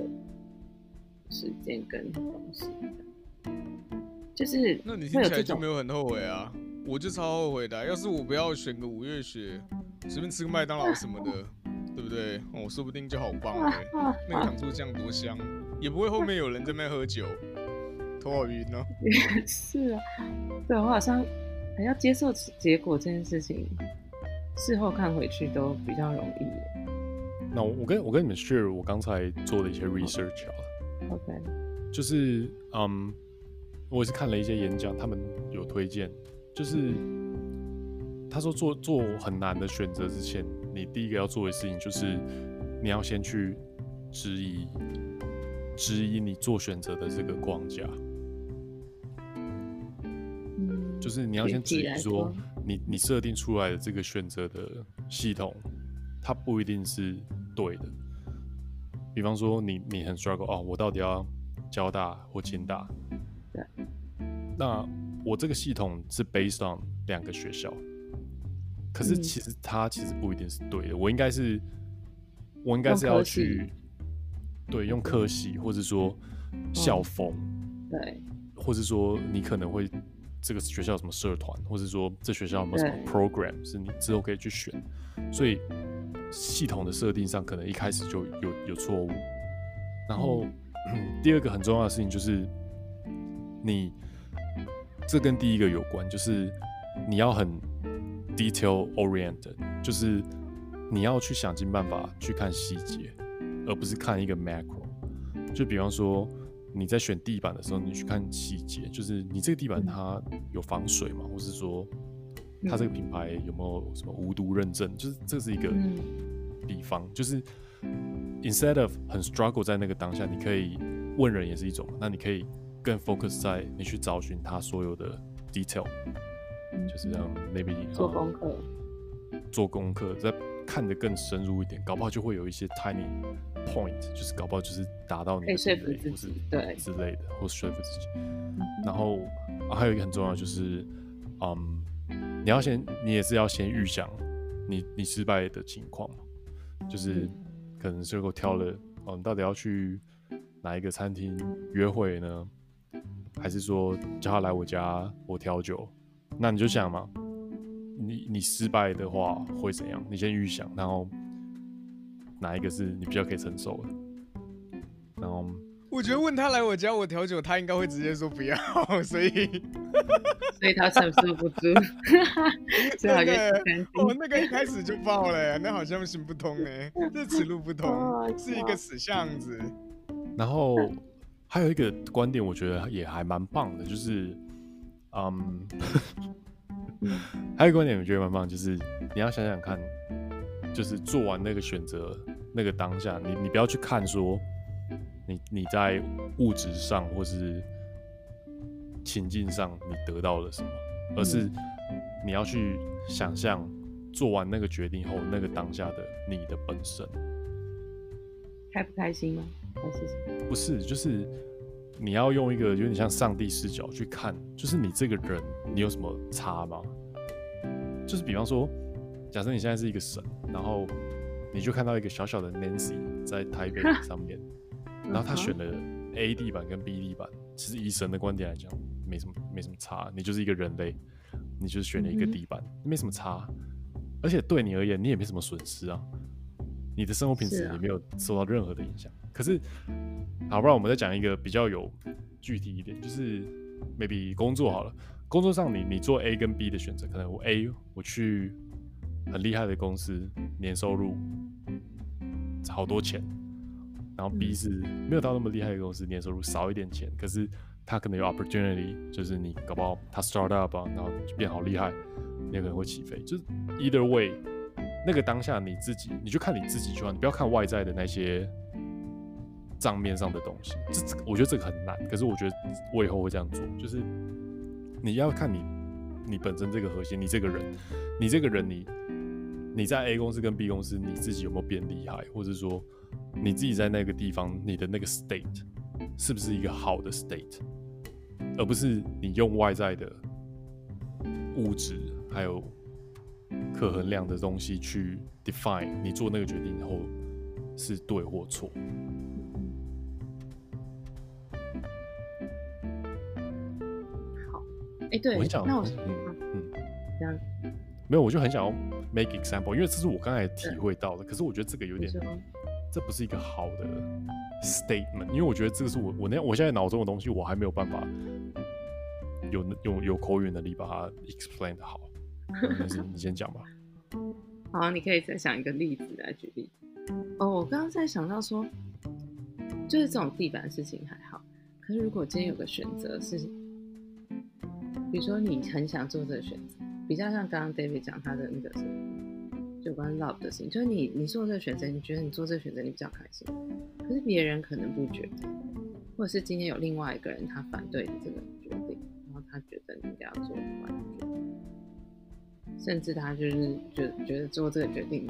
时间跟东西，就是那你听起来就没有很后悔啊？我就超后悔的啊。要是我不要选个五月雪，随便吃个麦当劳什么的，对不对？哦，说不定就好棒哎，那个糖醋酱多香，也不会后面有人在那边喝酒，头好晕哦。也 是啊，对，我好像还要接受结果这件事情，事后看回去都比较容易。那我跟我跟你们 share 我刚才做的一些 research 好了。OK，就是嗯，我也是看了一些演讲，他们有推荐，就是他说做做很难的选择之前，你第一个要做的事情就是你要先去质疑质疑你做选择的这个框架，嗯，就是你要先质疑说你你设定出来的这个选择的系统，它不一定是对的。比方说你，你你很 struggle 哦，我到底要交大或清大？对。那我这个系统是 based on 两个学校，可是其实它其实不一定是对的。我应该是，我应该是要去，对，用科系，或者说校风，对，或者说你可能会这个学校有什么社团，或者说这学校有没有什么 program 是你之后可以去选，所以。系统的设定上可能一开始就有有错误，然后、嗯、第二个很重要的事情就是你这跟第一个有关，就是你要很 detail oriented，就是你要去想尽办法去看细节，而不是看一个 macro。就比方说你在选地板的时候，你去看细节，就是你这个地板它有防水吗？或是说？它这个品牌有没有什么无毒认证？就是这是一个比方，就是 instead of 很 struggle 在那个当下，你可以问人也是一种。那你可以更 focus 在你去找寻它所有的 detail，就是让 maybe 做功课，做功课，再看得更深入一点，搞不好就会有一些 tiny point，就是搞不好就是达到你的说服自己，对之类的，或说服自己。然后还有一个很重要就是，嗯。你要先，你也是要先预想你你失败的情况，就是可能最后挑了哦，你到底要去哪一个餐厅约会呢？还是说叫他来我家我调酒？那你就想嘛，你你失败的话会怎样？你先预想，然后哪一个是你比较可以承受的？然后。我觉得问他来我家我调酒，他应该会直接说不要，所以 所以他承受不住。对那个哦，那个一开始就爆了，那好像行不通呢，这此路不通，是一个死巷子。然后还有一个观点，我觉得也还蛮棒的，就是嗯，还有一个观点我觉得蛮棒，就是你要想想看，就是做完那个选择那个当下，你你不要去看说你你在物质上或是情境上你得到了什么，而是你要去想象做完那个决定后那个当下的你的本身，开不开心吗？还是什么？不是，就是。你要用一个有点像上帝视角去看，就是你这个人，你有什么差吗？就是比方说，假设你现在是一个神，然后你就看到一个小小的 Nancy 在台北上面，然后他选了 A 地板跟 B 地板，其实以神的观点来讲，没什么没什么差，你就是一个人类，你就是选了一个地板，没什么差，而且对你而言，你也没什么损失啊，你的生活品质也没有受到任何的影响。可是，好，不然我们再讲一个比较有具体一点，就是 maybe 工作好了，工作上你你做 A 跟 B 的选择，可能我 A 我去很厉害的公司，年收入好多钱，然后 B 是没有到那么厉害的公司，年收入少一点钱，可是他可能有 opportunity，就是你搞不好他 start up 啊，然后就变好厉害，你也可能会起飞，就是 either way，那个当下你自己，你就看你自己就好，你不要看外在的那些。账面上的东西，这这我觉得这个很难。可是我觉得我以后会这样做，就是你要看你你本身这个核心，你这个人，你这个人你，你你在 A 公司跟 B 公司，你自己有没有变厉害，或者说你自己在那个地方，你的那个 state 是不是一个好的 state，而不是你用外在的物质还有可衡量的东西去 define 你做那个决定以后是对或错。哎，欸、对，我很想，那我嗯嗯，这样，没有，我就很想要 make example，因为这是我刚才体会到的。可是我觉得这个有点，这不是一个好的 statement，因为我觉得这个是我我那我现在脑中的东西，我还没有办法有有有口语能力把它 explain 的好。但是你先讲吧。好，你可以再想一个例子来举例。哦，我刚刚在想到说，就是这种地板的事情还好，可是如果今天有个选择是。比如说，你很想做这个选择，比较像刚刚 David 讲他的那个什么，就关于 love 的事情，就是你你做这个选择，你觉得你做这个选择你比较开心，可是别人可能不觉得，或者是今天有另外一个人他反对你这个决定，然后他觉得你应该要做另外一个决定，甚至他就是觉得觉得做这个决定，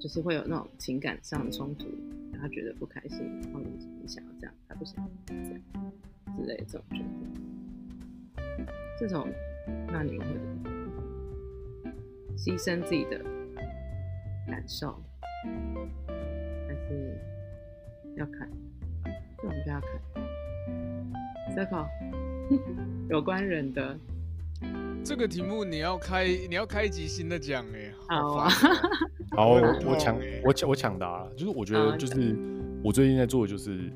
就是会有那种情感上的冲突，他觉得不开心，然后你你想要这样，他不想要这样之类的这种决定。这种，那你们会怎么牺牲自己的感受，还是要看？这种就要看。Circle，有关人的这个题目，你要开，你要开一集新的讲哎。好啊，好，我抢，我抢，我抢答了。就是我觉得，就是我最近在做的就是，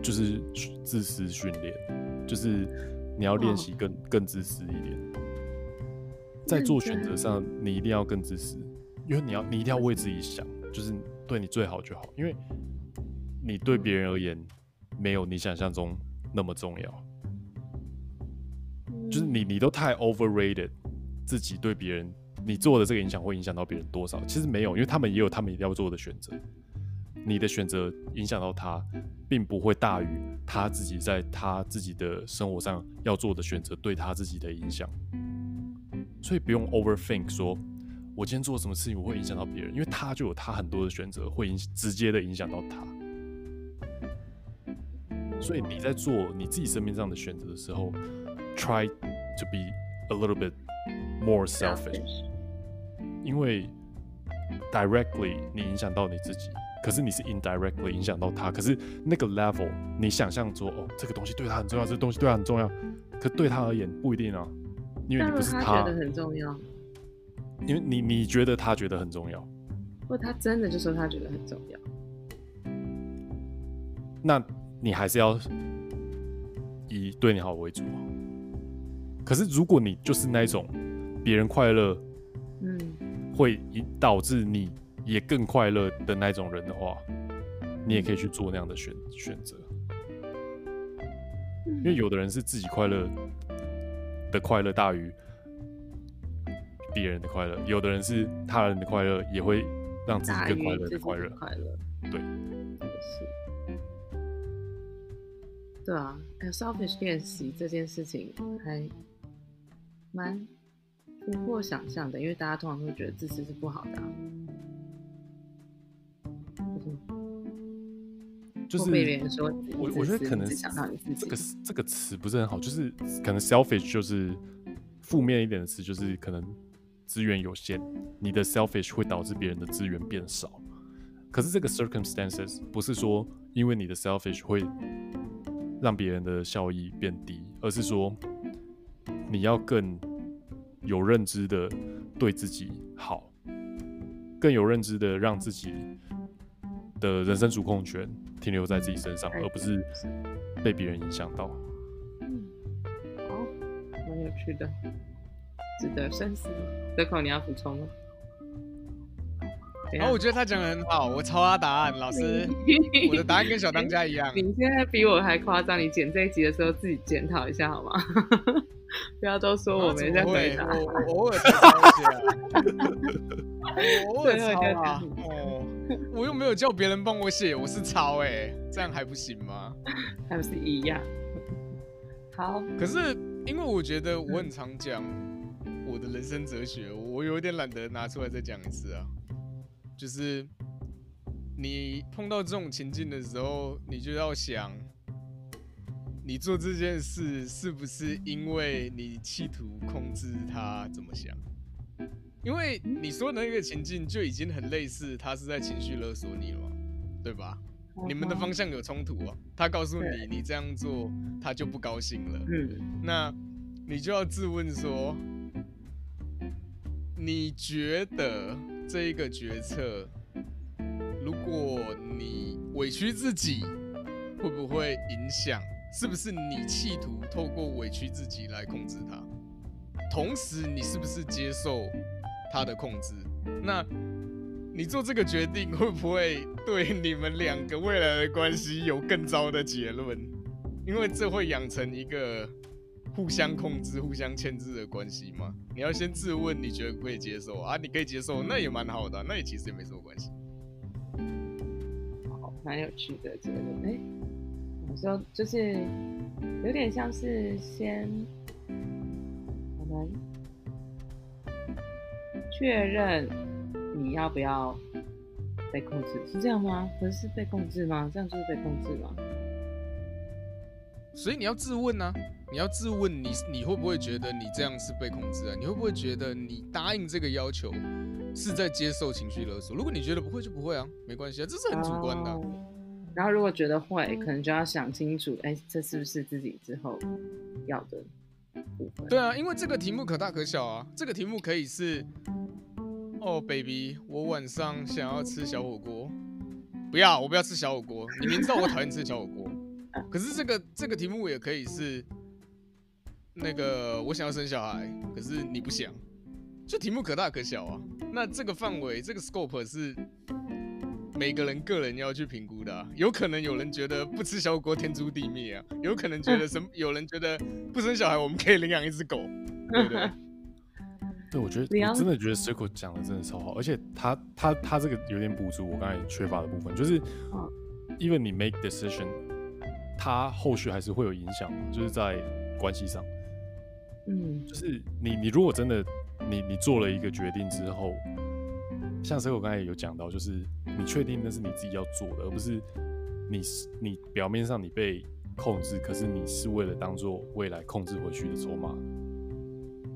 就是自私训练，就是。你要练习更更自私一点，在做选择上，你一定要更自私，因为你要你一定要为自己想，就是对你最好就好，因为你对别人而言没有你想象中那么重要，就是你你都太 overrated 自己对别人你做的这个影响会影响到别人多少？其实没有，因为他们也有他们一定要做的选择。你的选择影响到他，并不会大于他自己在他自己的生活上要做的选择对他自己的影响，所以不用 overthink 说，我今天做什么事情我会影响到别人，因为他就有他很多的选择会影直接的影响到他，所以你在做你自己生命上的选择的时候，try to be a little bit more selfish，因为 directly 你影响到你自己。可是你是 indirectly 影响到他，可是那个 level 你想象说哦，这个东西对他很重要，这个东西对他很重要，可对他而言不一定啊，因为你不是他，他觉得很重要，因为你你觉得他觉得很重要，或他真的就说他觉得很重要，那你还是要以对你好为主。可是如果你就是那种别人快乐，嗯，会导致你。也更快乐的那种人的话，你也可以去做那样的选选择，因为有的人是自己快乐的快乐大于别人的快乐，有的人是他人的快乐也会让自己更快乐的快乐。快乐，对，是。对啊，哎，selfish 练习这件事情还蛮突破想象的，因为大家通常会觉得自私是不好的啊。就是我我觉得可能这个这个词不是很好，就是可能 selfish 就是负面一点的词，就是可能资源有限，你的 selfish 会导致别人的资源变少。可是这个 circumstances 不是说因为你的 selfish 会让别人的效益变低，而是说你要更有认知的对自己好，更有认知的让自己的人生主控权停留在自己身上，而不是被别人影响到。嗯，好，蛮有趣的，值得深思。Circle，你要补充吗？然后、哦、我觉得他讲的很好，我抄他答案，老师，我的答案跟小当家一样。你现在比我还夸张，你剪这一集的时候自己检讨一下好吗？不要都说我没在回答。我偶尔抄一下，我偶尔抄啊。哦，我又没有叫别人帮我写，我是抄哎、欸，这样还不行吗？还不是一样。好。可是因为我觉得我很常讲我的人生哲学，我有点懒得拿出来再讲一次啊。就是你碰到这种情境的时候，你就要想，你做这件事是不是因为你企图控制他怎么想？因为你说的那个情境就已经很类似，他是在情绪勒索你了嘛，对吧？你们的方向有冲突啊，他告诉你你这样做他就不高兴了，嗯那你就要质问说，你觉得？这一个决策，如果你委屈自己，会不会影响？是不是你企图透过委屈自己来控制他？同时，你是不是接受他的控制？那你做这个决定，会不会对你们两个未来的关系有更糟的结论？因为这会养成一个。互相控制、互相牵制的关系吗？你要先自问，你觉得可以接受啊？你可以接受，那也蛮好的，那也其实也没什么关系。好，蛮有趣的结论，哎、欸，我说就是有点像是先我们确认你要不要被控制，是这样吗？不是被控制吗？这样就是被控制吗？所以你要自问啊。你要自问你，你会不会觉得你这样是被控制啊？你会不会觉得你答应这个要求是在接受情绪勒索？如果你觉得不会，就不会啊，没关系啊，这是很主观的。哦。然后如果觉得会，可能就要想清楚，哎，这是不是自己之后要的部分？对啊，因为这个题目可大可小啊。这个题目可以是，哦，baby，我晚上想要吃小火锅，不要，我不要吃小火锅。你明知道我讨厌吃小火锅，可是这个这个题目也可以是。那个，我想要生小孩，可是你不想，就题目可大可小啊。那这个范围，这个 scope 是每个人个人要去评估的。有可能有人觉得不吃小火锅天诛地灭啊，有可能觉得什，有人觉得不生小孩我们可以领养一只狗，对不对？对，我觉得我真的觉得 Circle 讲的真的超好，而且他他他这个有点补足我刚才缺乏的部分，就是，even 你 make decision，他后续还是会有影响，就是在关系上。嗯，就是你，你如果真的，你你做了一个决定之后，像 Circle 刚才有讲到，就是你确定那是你自己要做的，而不是你你表面上你被控制，可是你是为了当做未来控制回去的筹码，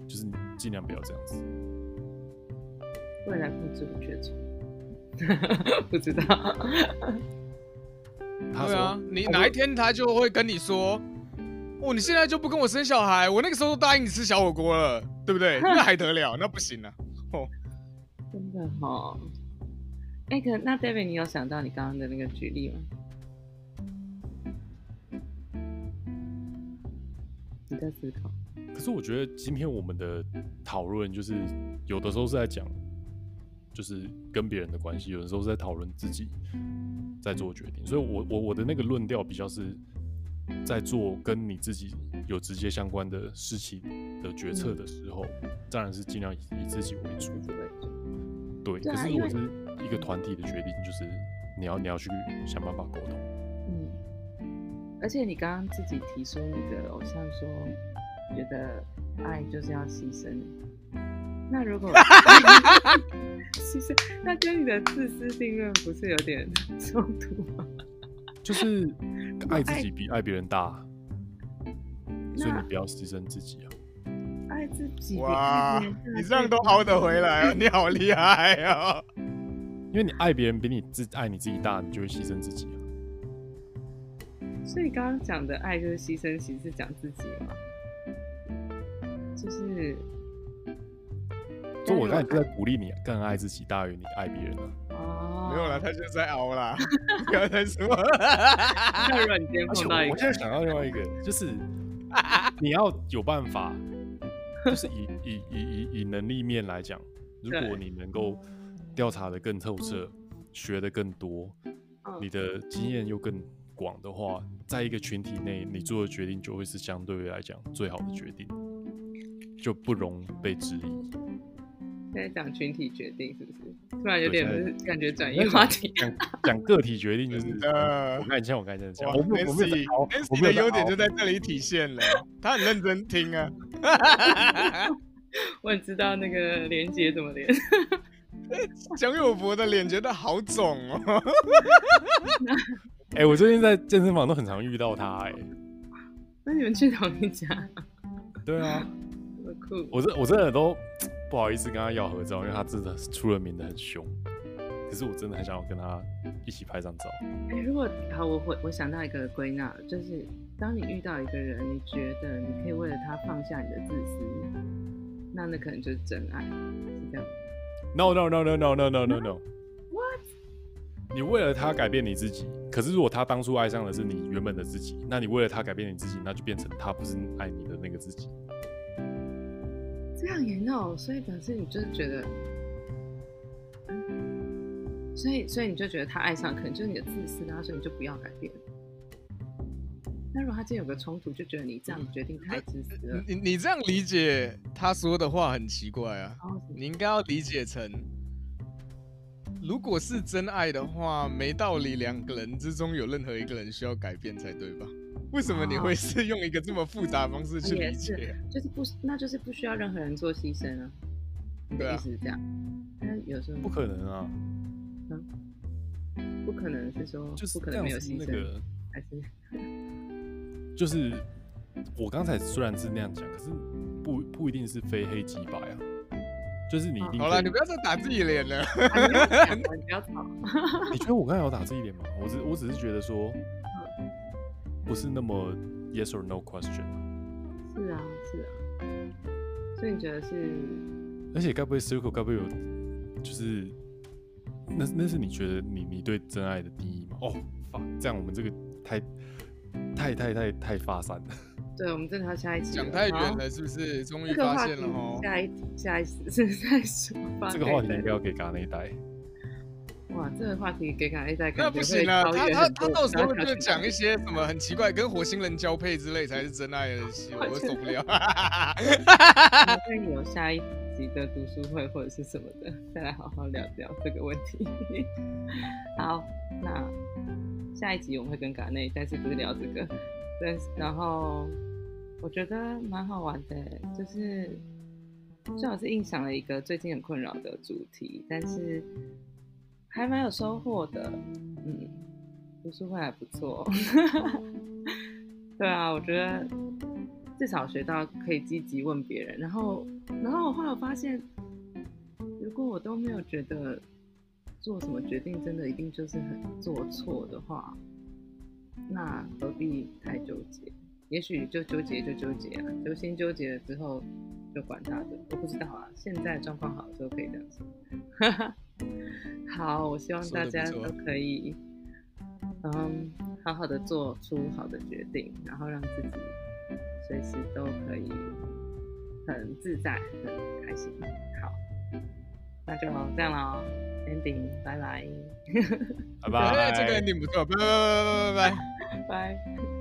就是你尽量不要这样子。未来控制回去的筹码，不知道。他说啊，你哪一天他就会跟你说。哦，你现在就不跟我生小孩？我那个时候都答应你吃小火锅了，对不对？那还得了？那不行啊！哦，真的哈、哦。哎、欸，可那 David，你有想到你刚刚的那个举例吗？你在思考。可是我觉得今天我们的讨论，就是有的时候是在讲，就是跟别人的关系；有的时候是在讨论自己在做决定。所以我我我的那个论调比较是。在做跟你自己有直接相关的事情的决策的时候，嗯、当然是尽量以以自己为主。对，对，可是如果是一个团体的决定，就是你要你要去想办法沟通。嗯，而且你刚刚自己提出你的偶像说，觉得爱就是要牺牲。那如果 牺牲，那跟你的自私定论不是有点冲突吗？就是爱自己比爱别人大，所以你不要牺牲自己啊！爱自己哇，你这样都熬得回来啊！你好厉害啊！因为你爱别人比你自爱你自己大，你就会牺牲自己啊。所以刚刚讲的爱就是牺牲，其实是讲自己嘛，就是。所以我刚才就在鼓励你更爱自己大于你爱别人了。哦，没有了，他就在熬啦。不要再说。太 软件碰到一个。我现在想到另外一个，就是 你要有办法，就是以以以以以能力面来讲，如果你能够调查的更透彻，学的更多，你的经验又更广的话，在一个群体内，你做的决定就会是相对来讲最好的决定，就不容被质疑。现在讲群体决定是不是？突然有点感觉转移话题。讲个体决定就是，我看你像我刚才这样讲，我们我们我们的优点就在这里体现了。他很认真听啊。我很知道那个连接怎么连。蒋友柏的脸觉得好肿哦。哎，我最近在健身房都很常遇到他哎。那你们去同一家？对啊。我这我真的都。不好意思跟他要合照，因为他真的出了名的很凶。可是我真的很想要跟他一起拍张照。哎、欸，如果好，我我我想到一个归纳，就是当你遇到一个人，你觉得你可以为了他放下你的自私，那那可能就是真爱，是这样。No no no no no no no no no。What？你为了他改变你自己，可是如果他当初爱上的是你原本的自己，那你为了他改变你自己，那就变成他不是爱你的那个自己。这样也闹，所以表示你就是觉得，所以所以你就觉得他爱上可能就是你的自私，然后所以你就不要改变。那如果他今天有个冲突，就觉得你这样决定太自私了。你你这样理解他说的话很奇怪啊，你应该要理解成，如果是真爱的话，没道理两个人之中有任何一个人需要改变才对吧？为什么你会是用一个这么复杂的方式去理解？就是不，那就是不需要任何人做牺牲啊。对啊，是这样。但有时候不可能啊。嗯，不可能是说，就是不可能没有牺牲，那个、还是 就是我刚才虽然是那样讲，可是不不一定是非黑即白啊。就是你一定、啊、好了，你不要再打自己脸了。你不要吵。你觉得我刚才有打自己脸吗？我只我只是觉得说。不是那么 yes or no question。是啊，是啊。所以你觉得是？而且该不会 circle 该不会有，就是那那是你觉得你你对真爱的定义吗？哦，发这样我们这个太太太太太发散了。对，我们真的要下一期讲太远了，是不是？终于发现了哦。下一下一次 是在说。这个话题应该要给嘎内带。哇，这个话题给卡 A 在那不行啊！他他他到时候就讲一些什么很奇怪，跟火星人交配之类才是真爱的戏，我受不了。会有下一集的读书会或者是什么的，再来好好聊聊这个问题。好，那下一集我们会跟卡内，但是不是聊这个？但是然后我觉得蛮好玩的，就是最好是印象了一个最近很困扰的主题，但是。还蛮有收获的，嗯，读书会还不错，对啊，我觉得至少学到可以积极问别人，然后，然后我后来发现，如果我都没有觉得做什么决定真的一定就是很做错的话，那何必太纠结？也许就纠结就纠结啊，就先纠结了之后就管他的，我不知道啊，现在状况好的时候可以这样说。好，我希望大家都可以，嗯，好好的做出好的决定，然后让自己随时都可以很自在、很开心。好，那就这样了，ending，拜拜，拜拜，这个 ending 不错，拜拜拜拜拜拜拜。